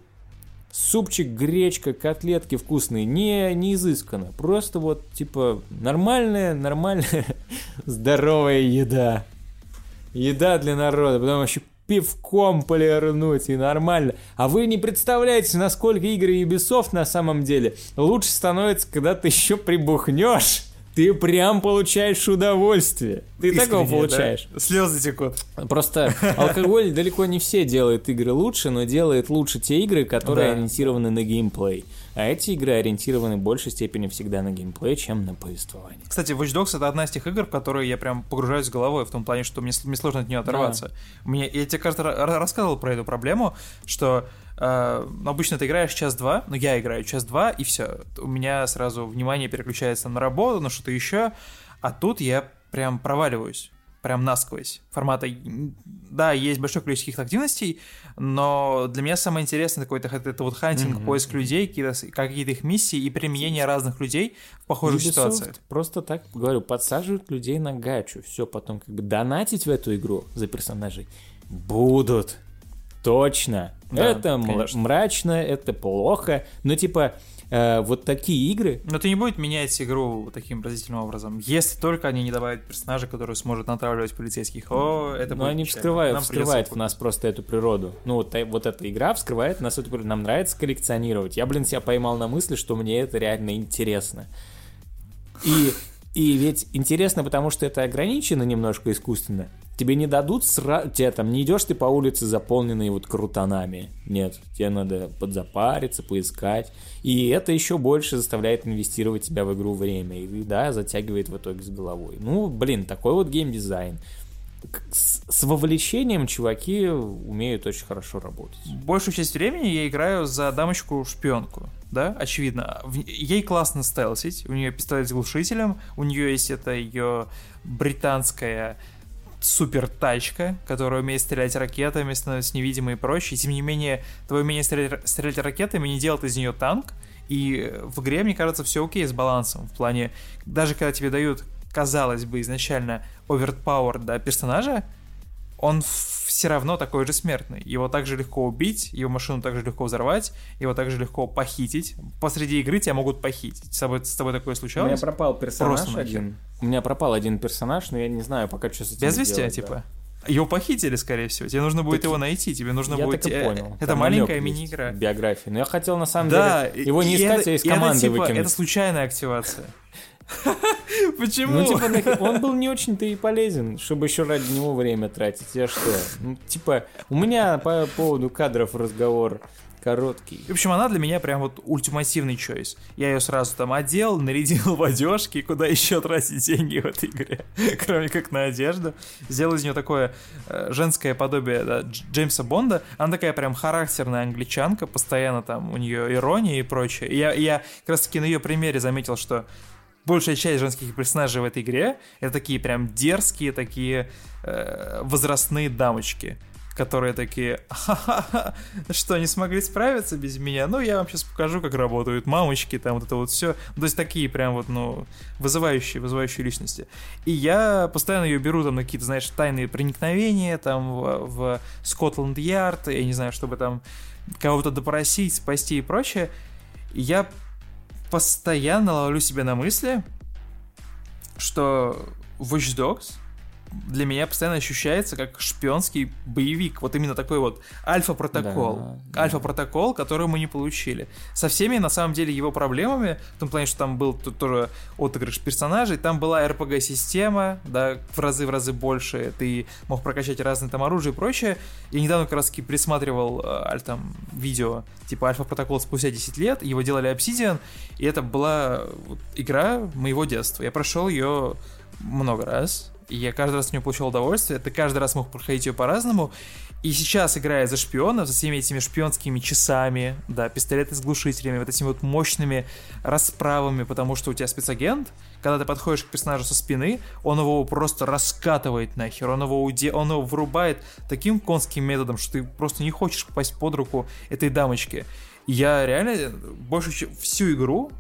супчик, гречка, котлетки вкусные, не, не изысканно. Просто вот, типа, нормальная, нормальная, здоровая еда. Еда для народа, потом еще пивком полирнуть и нормально. А вы не представляете, насколько игры Ubisoft на самом деле лучше становятся, когда ты еще прибухнешь. Ты прям получаешь удовольствие. Ты Искренне, такого получаешь. Да? Слезы текут. Просто алкоголь далеко не все делают игры лучше, но делает лучше те игры, которые да. ориентированы на геймплей. А эти игры ориентированы в большей степени всегда на геймплей, чем на повествование. Кстати, Watch Dogs это одна из тех игр, в которые я прям погружаюсь головой, в том плане, что мне, мне сложно от нее оторваться. Да. Мне, я тебе, кажется, рассказывал про эту проблему, что э, обычно ты играешь час-два, но я играю час-два, и все. У меня сразу внимание переключается на работу, на что-то еще, а тут я прям проваливаюсь прям насквозь формата. Да, есть большое количество каких-то активностей, но для меня самое интересное такое это, это вот хантинг, mm-hmm. поиск людей, какие-то, какие-то их миссии и применение разных людей в похожих Ubisoft ситуациях. Просто так говорю, подсаживают людей на гачу. Все, потом как бы донатить в эту игру за персонажей будут. Точно. Да, это конечно. мрачно, это плохо. Но типа э, вот такие игры... Но это не будет менять игру таким разительным образом, если только они не добавят персонажа, который сможет натравливать полицейских. О, это Но они вскрывают, вскрывают в нас просто эту природу. Ну, вот, э, вот эта игра вскрывает нас эту природу. Нам нравится коллекционировать. Я, блин, себя поймал на мысли, что мне это реально интересно. И и ведь интересно, потому что это ограничено немножко искусственно. Тебе не дадут сразу... Тебе там не идешь ты по улице, заполненной вот крутанами. Нет, тебе надо подзапариться, поискать. И это еще больше заставляет инвестировать тебя в игру время. И да, затягивает в итоге с головой. Ну, блин, такой вот геймдизайн. с, с вовлечением чуваки умеют очень хорошо работать. Большую часть времени я играю за дамочку-шпионку, да, очевидно. Ей классно стелсить, у нее пистолет с глушителем, у нее есть это ее британская супер тачка, которая умеет стрелять ракетами, становится невидимой и прочее. И, тем не менее, твое умение стрелять, стрелять ракетами не делает из нее танк. И в игре, мне кажется, все окей с балансом. В плане, даже когда тебе дают казалось бы, изначально overpowered да, персонажа, он все равно такой же смертный. Его также легко убить, его машину также легко взорвать, его также легко похитить. Посреди игры тебя могут похитить. С тобой, с тобой такое случалось? У меня пропал персонаж Просто один. У меня пропал один персонаж, но я не знаю пока, что с этим Без вестя, делать, типа? Да. Его похитили, скорее всего. Тебе нужно будет так его найти. Тебе нужно я будет. Так и понял. Это Там маленькая мини-игра. Биография. Но я хотел на самом да, деле его не искать, это, а из команды это, типа, выкинуть. Это случайная активация. Почему? Ну, типа, он был не очень-то и полезен, чтобы еще ради него время тратить. Я что? Ну, типа, у меня по поводу кадров разговор короткий. В общем, она для меня прям вот ультимативный чойс. Я ее сразу там одел, нарядил в одежки, куда еще тратить деньги в этой игре, кроме как на одежду. Сделал из нее такое э, женское подобие да, Джеймса Бонда. Она такая прям характерная англичанка, постоянно там у нее ирония и прочее. И я, я как раз таки на ее примере заметил, что большая часть женских персонажей в этой игре это такие прям дерзкие, такие э, возрастные дамочки которые такие, ха-ха-ха, что, не смогли справиться без меня? Ну, я вам сейчас покажу, как работают мамочки, там вот это вот все. То есть такие прям вот, ну, вызывающие, вызывающие личности. И я постоянно ее беру там на какие-то, знаешь, тайные проникновения, там в, в Скотланд-Ярд, я не знаю, чтобы там кого-то допросить, спасти и прочее. И я постоянно ловлю себя на мысли, что Watch Dogs — для меня постоянно ощущается как шпионский боевик. Вот именно такой вот альфа-протокол. Да, альфа-протокол, который мы не получили. Со всеми, на самом деле, его проблемами, в том плане, что там был тут тоже отыгрыш персонажей, там была RPG-система, да, в разы в разы больше, ты мог прокачать разные там оружие и прочее. Я недавно как раз таки присматривал э, там видео, типа альфа-протокол спустя 10 лет, его делали Obsidian, и это была вот, игра моего детства. Я прошел ее много раз, и я каждый раз от нее получал удовольствие. Ты каждый раз мог проходить ее по-разному. И сейчас, играя за шпионов, за всеми этими шпионскими часами, да, пистолеты с глушителями, вот этими вот мощными расправами, потому что у тебя спецагент, когда ты подходишь к персонажу со спины, он его просто раскатывает нахер, он его, уде... он его врубает таким конским методом, что ты просто не хочешь попасть под руку этой дамочки. Я реально больше всю игру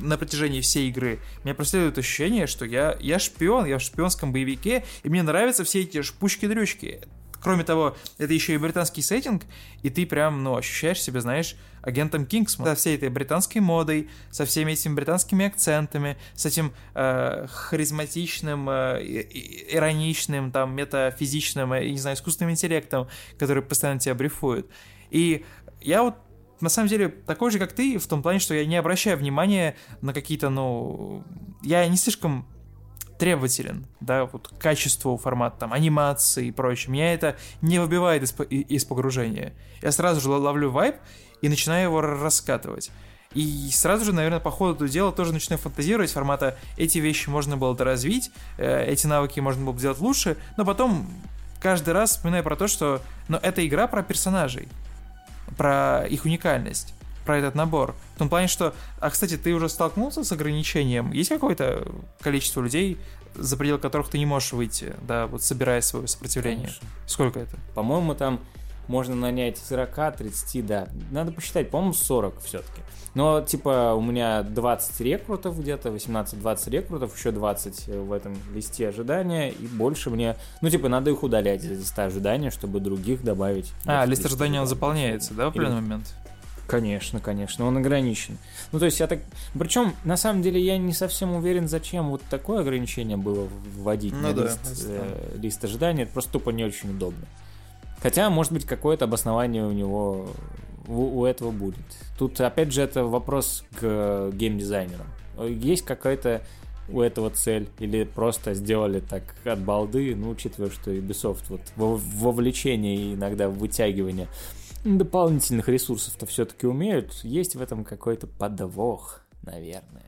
на протяжении всей игры меня преследует ощущение, что я, я шпион, я в шпионском боевике, и мне нравятся все эти шпучки-дрючки. Кроме того, это еще и британский сеттинг, и ты прям, ну, ощущаешь себя, знаешь, агентом Кингсман. Со всей этой британской модой, со всеми этими британскими акцентами, с этим э, харизматичным, э, ироничным, там, метафизичным, э, не знаю, искусственным интеллектом, который постоянно тебя брифует. И я вот на самом деле такой же, как ты, в том плане, что я не обращаю внимания на какие-то, ну... Я не слишком требователен, да, вот к качеству формата, там, анимации и прочее. Меня это не выбивает из, из погружения. Я сразу же ловлю вайп и начинаю его раскатывать. И сразу же, наверное, по ходу дела тоже начинаю фантазировать формата эти вещи можно было доразвить, э, эти навыки можно было бы сделать лучше, но потом каждый раз вспоминаю про то, что но ну, это игра про персонажей про их уникальность, про этот набор. В том плане, что... А, кстати, ты уже столкнулся с ограничением? Есть какое-то количество людей, за пределы которых ты не можешь выйти, да, вот собирая свое сопротивление? Конечно. Сколько это? По-моему, там можно нанять 40, 30, да. Надо посчитать, по-моему, 40 все-таки. Но, типа, у меня 20 рекрутов где-то, 18-20 рекрутов, еще 20 в этом листе ожидания, и больше мне... Ну, типа, надо их удалять из листа ожидания, чтобы других добавить. А, лист ожидания он заполняется, да, в определенный момент? Конечно, конечно, он ограничен. Ну, то есть я так... Причем, на самом деле, я не совсем уверен, зачем вот такое ограничение было вводить ну, на да, лист, э, лист ожидания. Это просто тупо не очень удобно. Хотя, может быть, какое-то обоснование у него у, у этого будет. Тут, опять же, это вопрос к геймдизайнерам. Есть какая-то у этого цель или просто сделали так от балды, ну, учитывая, что Ubisoft вот вовлечение и иногда вытягивание дополнительных ресурсов-то все-таки умеют, есть в этом какой-то подвох, наверное.